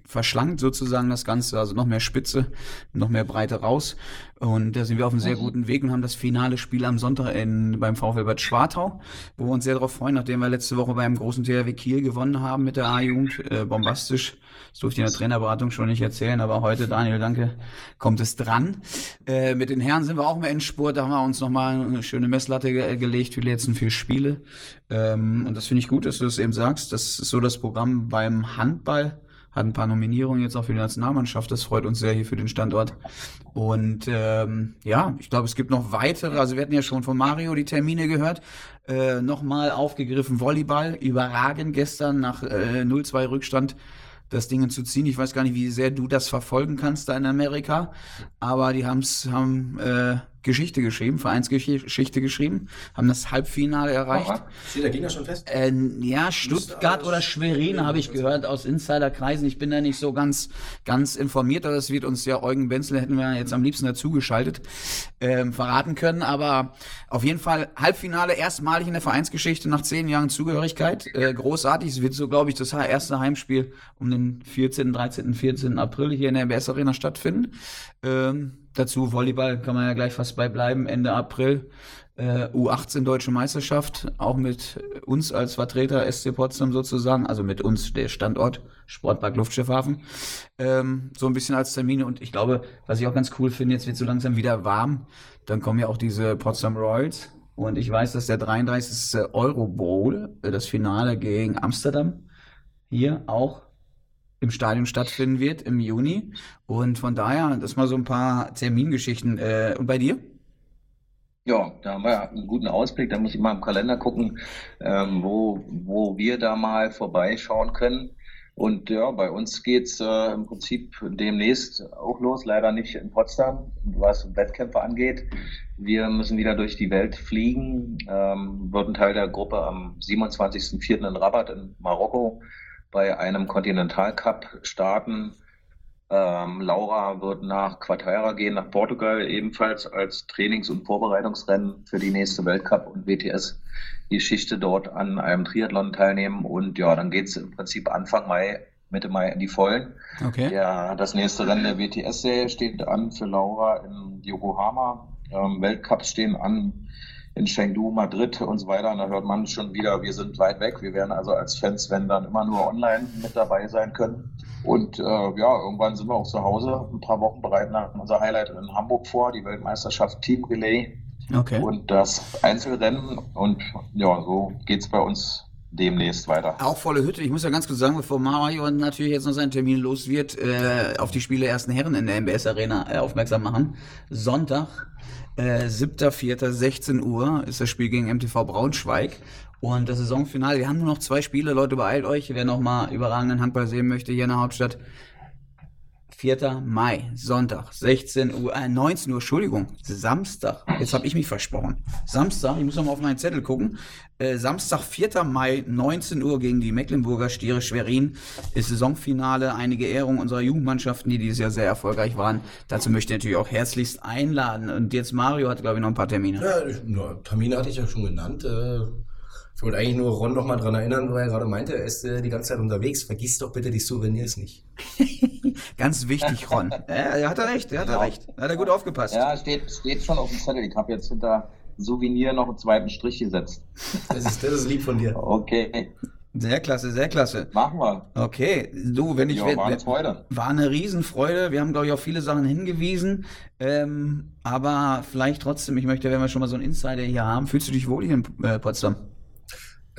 S1: verschlankt sozusagen das Ganze, also noch mehr Spitze, noch mehr Breite raus. Und da sind wir auf einem sehr guten Weg und haben das finale Spiel am Sonntag in, beim VfL Bad Schwartau, wo wir uns sehr darauf freuen, nachdem wir letzte Woche beim großen THW Kiel gewonnen haben mit der A-Jugend. Äh, bombastisch. Das durfte ich in der Trainerberatung schon nicht erzählen, aber heute, Daniel, danke, kommt es dran. Äh, mit den Herren sind wir auch im Endspurt, da haben wir uns nochmal eine schöne Messlatte ge gelegt für die letzten vier Spiele. Ähm, und das finde ich gut, dass du das eben sagst. Das ist so das Programm beim Handball hat ein paar Nominierungen jetzt auch für die Nationalmannschaft. Das freut uns sehr hier für den Standort. Und ähm, ja, ich glaube, es gibt noch weitere. Also wir hatten ja schon von Mario die Termine gehört. Äh, Nochmal aufgegriffen Volleyball. Überragend gestern nach äh, 0-2 Rückstand das Ding zu ziehen. Ich weiß gar nicht, wie sehr du das verfolgen kannst da in Amerika, aber die haben's, haben äh, Geschichte geschrieben, Vereinsgeschichte geschrieben, haben das Halbfinale erreicht.
S3: Aha.
S4: Steht der Gegner schon fest?
S1: Äh, ja, Stuttgart oder Schwerin habe ich gehört aus Insiderkreisen. Ich bin da nicht so ganz, ganz informiert, aber das wird uns ja Eugen Benzel, hätten wir jetzt am liebsten dazugeschaltet, ähm, verraten können. Aber auf jeden Fall Halbfinale erstmalig in der Vereinsgeschichte nach zehn Jahren Zugehörigkeit. Äh, großartig. Es wird so, glaube ich, das erste Heimspiel um den 14., 13., 14. April hier in der MBS Arena stattfinden. Ähm, dazu Volleyball kann man ja gleich fast bei bleiben, Ende April. Äh, U18 Deutsche Meisterschaft, auch mit uns als Vertreter SC Potsdam sozusagen, also mit uns der Standort Sportpark Luftschiffhafen, ähm, so ein bisschen als Termine und ich glaube, was ich auch ganz cool finde, jetzt wird so langsam wieder warm, dann kommen ja auch diese Potsdam Royals und ich weiß, dass der 33. Euro Bowl, das Finale gegen Amsterdam, hier auch im Stadion stattfinden wird im Juni. Und von daher, das mal so ein paar Termingeschichten. Äh, und bei dir?
S3: Ja, da haben wir einen guten Ausblick. Da muss ich mal im Kalender gucken, ähm, wo, wo wir da mal vorbeischauen können. Und ja, bei uns geht's äh, im Prinzip demnächst auch los, leider nicht in Potsdam, was Wettkämpfe angeht. Wir müssen wieder durch die Welt fliegen, ähm, wird ein Teil der Gruppe am 27.04. in Rabat in Marokko bei einem Continental Cup starten. Ähm, Laura wird nach Quarteira gehen, nach Portugal, ebenfalls als Trainings- und Vorbereitungsrennen für die nächste Weltcup- und WTS-Geschichte dort an einem Triathlon teilnehmen. Und ja, dann geht's im Prinzip Anfang Mai, Mitte Mai in die Vollen.
S1: Okay.
S3: Ja, das nächste Rennen der WTS-Serie steht an für Laura in Yokohama. Ähm, Weltcups stehen an in Chengdu, Madrid und so weiter. Und da hört man schon wieder, wir sind weit weg. Wir werden also als Fans, wenn dann immer nur online mit dabei sein können. Und äh, ja, irgendwann sind wir auch zu Hause. Ein paar Wochen bereiten wir unser Highlight in Hamburg vor, die Weltmeisterschaft Team Relay
S1: Okay.
S3: und das Einzelrennen. Und ja, so geht's bei uns demnächst weiter.
S1: Auch volle Hütte. Ich muss ja ganz kurz sagen, bevor Mario natürlich jetzt noch seinen Termin los wird, äh, auf die Spiele ersten Herren in der MBS Arena äh, aufmerksam machen. Sonntag, äh, 7.4., 16 Uhr ist das Spiel gegen MTV Braunschweig. Und das Saisonfinale, wir haben nur noch zwei Spiele, Leute, beeilt euch. Wer noch mal überragenden Handball sehen möchte hier in der Hauptstadt, 4. Mai, Sonntag, 16 Uhr, äh, 19 Uhr, Entschuldigung, Samstag. Jetzt habe ich mich versprochen. Samstag, ich muss noch mal auf meinen Zettel gucken. Äh, Samstag, 4. Mai, 19 Uhr gegen die Mecklenburger Stiere Schwerin ist Saisonfinale. Einige Ehrungen unserer Jugendmannschaften, die dieses Jahr sehr erfolgreich waren. Dazu möchte ich natürlich auch herzlichst einladen. Und jetzt Mario hat, glaube ich, noch ein paar Termine.
S4: Ja, Termine hatte ich ja schon genannt. Äh, ich wollte eigentlich nur Ron noch mal dran erinnern, weil er gerade meinte, er ist äh, die ganze Zeit unterwegs. Vergiss doch bitte die Souvenirs nicht.
S1: Ganz wichtig, Ron. Ja, er hat er recht, er hat er
S3: Genau.
S1: recht. Da hat er gut aufgepasst.
S3: Ja, steht, steht schon auf dem Zettel. Ich habe jetzt hinter Souvenir noch einen zweiten Strich gesetzt.
S4: Das ist, das ist lieb von dir.
S3: Okay,
S1: Sehr klasse, sehr klasse.
S3: machen wir.
S1: Okay, du, wenn ich...
S3: Ja, war eine Freude.
S1: War eine Riesenfreude. Wir haben, glaube ich, auf viele Sachen hingewiesen. Ähm, aber vielleicht trotzdem, ich möchte, wenn wir schon mal so einen Insider hier haben, fühlst du dich wohl hier in äh, Potsdam?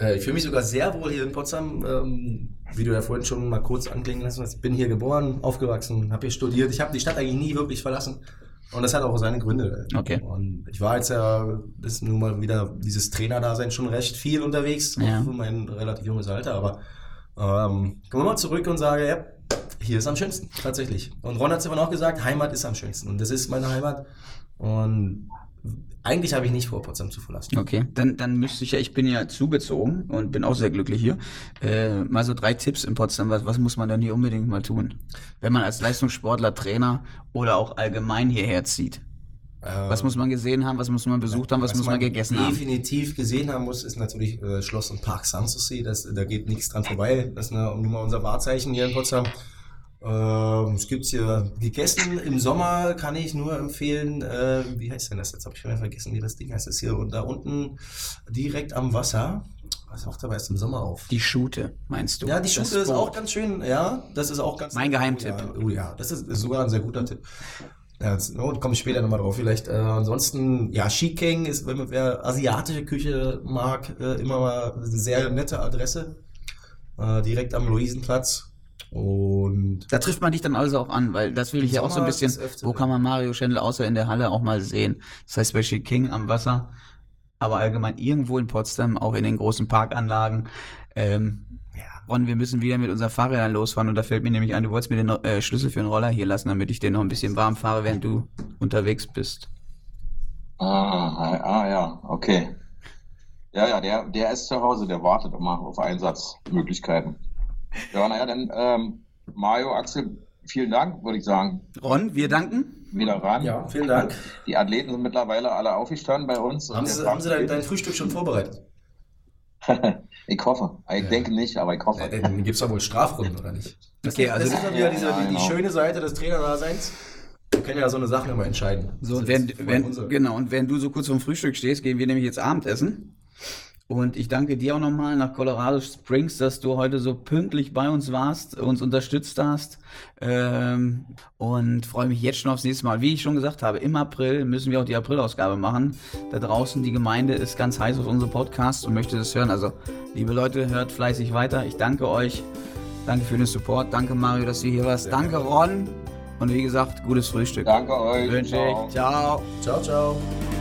S4: Äh, ich fühle mich sogar sehr wohl hier in Potsdam, ähm, wie du ja vorhin schon mal kurz anklingen lassen hast. Ich bin hier geboren, aufgewachsen, habe hier studiert. Ich habe die Stadt eigentlich nie wirklich verlassen. Und das hat auch seine Gründe.
S1: Okay.
S4: Und ich war jetzt ja, das ist nun mal wieder dieses Trainerdasein schon recht viel unterwegs,
S1: Ja.
S4: für mein relativ junges Alter, aber ähm, kommen wir mal zurück und sage, ja, hier ist am schönsten, tatsächlich. Und Ron hat es immer noch gesagt, Heimat ist am schönsten. Und das ist meine Heimat. Und eigentlich habe ich nicht vor, Potsdam zu verlassen.
S1: Okay, dann, dann müsste ich ja, ich bin ja zugezogen und bin auch sehr glücklich hier. Äh, mal so drei Tipps in Potsdam, was, was muss man denn hier unbedingt mal tun? Wenn man als Leistungssportler, Trainer oder auch allgemein hierher zieht. Was muss man gesehen haben, was muss man besucht haben, was, muss man gegessen haben?
S4: definitiv gesehen haben muss, ist natürlich äh, Schloss und Park Sanssouci. Das, da geht nichts dran vorbei. Das ist eine, nun mal unser Wahrzeichen hier in Potsdam. Ähm, es gibt's hier gegessen im Sommer, kann ich nur empfehlen. Äh, wie heißt denn das? Jetzt habe ich schon wieder vergessen, wie das Ding heißt. Das hier und da unten direkt am Wasser. Was macht aber erst im Sommer auf?
S1: Die Schute, meinst du?
S4: Ja, die
S1: Das
S4: Schute ist
S1: Boot.
S4: auch ganz schön. Ja, das ist auch ganz.
S1: Mein Geheimtipp.
S4: Oh ja, oh ja das ist, ist sogar ein sehr guter Tipp. Ja, jetzt, oh, komme ich später nochmal drauf. Vielleicht. Äh, ansonsten, ja, Shikeng ist, wenn man wer asiatische Küche mag, äh, immer mal eine sehr nette Adresse. Äh, direkt am Luisenplatz. Und
S1: Da trifft man dich dann also auch an, weil das will ich ja auch so ein bisschen, wo kann man Mario Schendl außer in der Halle auch mal sehen? Das heißt bei King am Wasser, aber allgemein irgendwo in Potsdam, auch in den großen Parkanlagen. Ähm,
S4: ja,
S1: Ron, wir müssen wieder mit unseren Fahrrädern losfahren und da fällt mir nämlich ein, du wolltest mir den äh, Schlüssel für den Roller hier lassen, damit ich den noch ein bisschen warm fahre, während du unterwegs bist.
S3: Ah, ah, ja, okay. Ja, ja, der, der ist zu Hause, der wartet immer auf Einsatzmöglichkeiten. Ja, naja, dann ähm, Mario, Axel, vielen Dank, würde ich sagen.
S1: Ron, wir danken.
S3: Wieder ran.
S4: ja, vielen Dank.
S3: Die Athleten sind mittlerweile alle aufgestanden bei uns.
S4: Haben Sie, haben Sie dein, dein Frühstück schon vorbereitet?
S3: ich hoffe. Ich
S4: Ja.
S3: denke nicht, aber ich hoffe.
S4: Äh, Dann gibt es doch wohl Strafrunden, oder nicht?
S1: Okay, also
S4: das ist ja wieder diese,
S3: Ja,
S4: die, die
S3: genau.
S4: schöne Seite des Trainerdaseins. Wir können ja so eine Sache immer entscheiden.
S1: So, und während,
S4: unser-
S1: genau, und während du so kurz vorm Frühstück stehst, gehen wir nämlich jetzt Abendessen. Und ich danke dir auch nochmal nach Colorado Springs, dass du heute so pünktlich bei uns warst, uns unterstützt hast. Ähm, und freue mich jetzt schon aufs nächste Mal. Wie ich schon gesagt habe, im April müssen wir auch die Aprilausgabe machen. Da draußen, die Gemeinde ist ganz heiß auf unsere Podcast und möchte das hören. Also, liebe Leute, hört fleißig weiter. Ich danke euch. Danke für den Support. Danke, Mario, dass du hier warst. Danke, Ron. Und wie gesagt, gutes Frühstück.
S3: Danke euch.
S1: Wünsche
S3: Ciao.
S1: ich. Ciao.
S4: Ciao, ciao.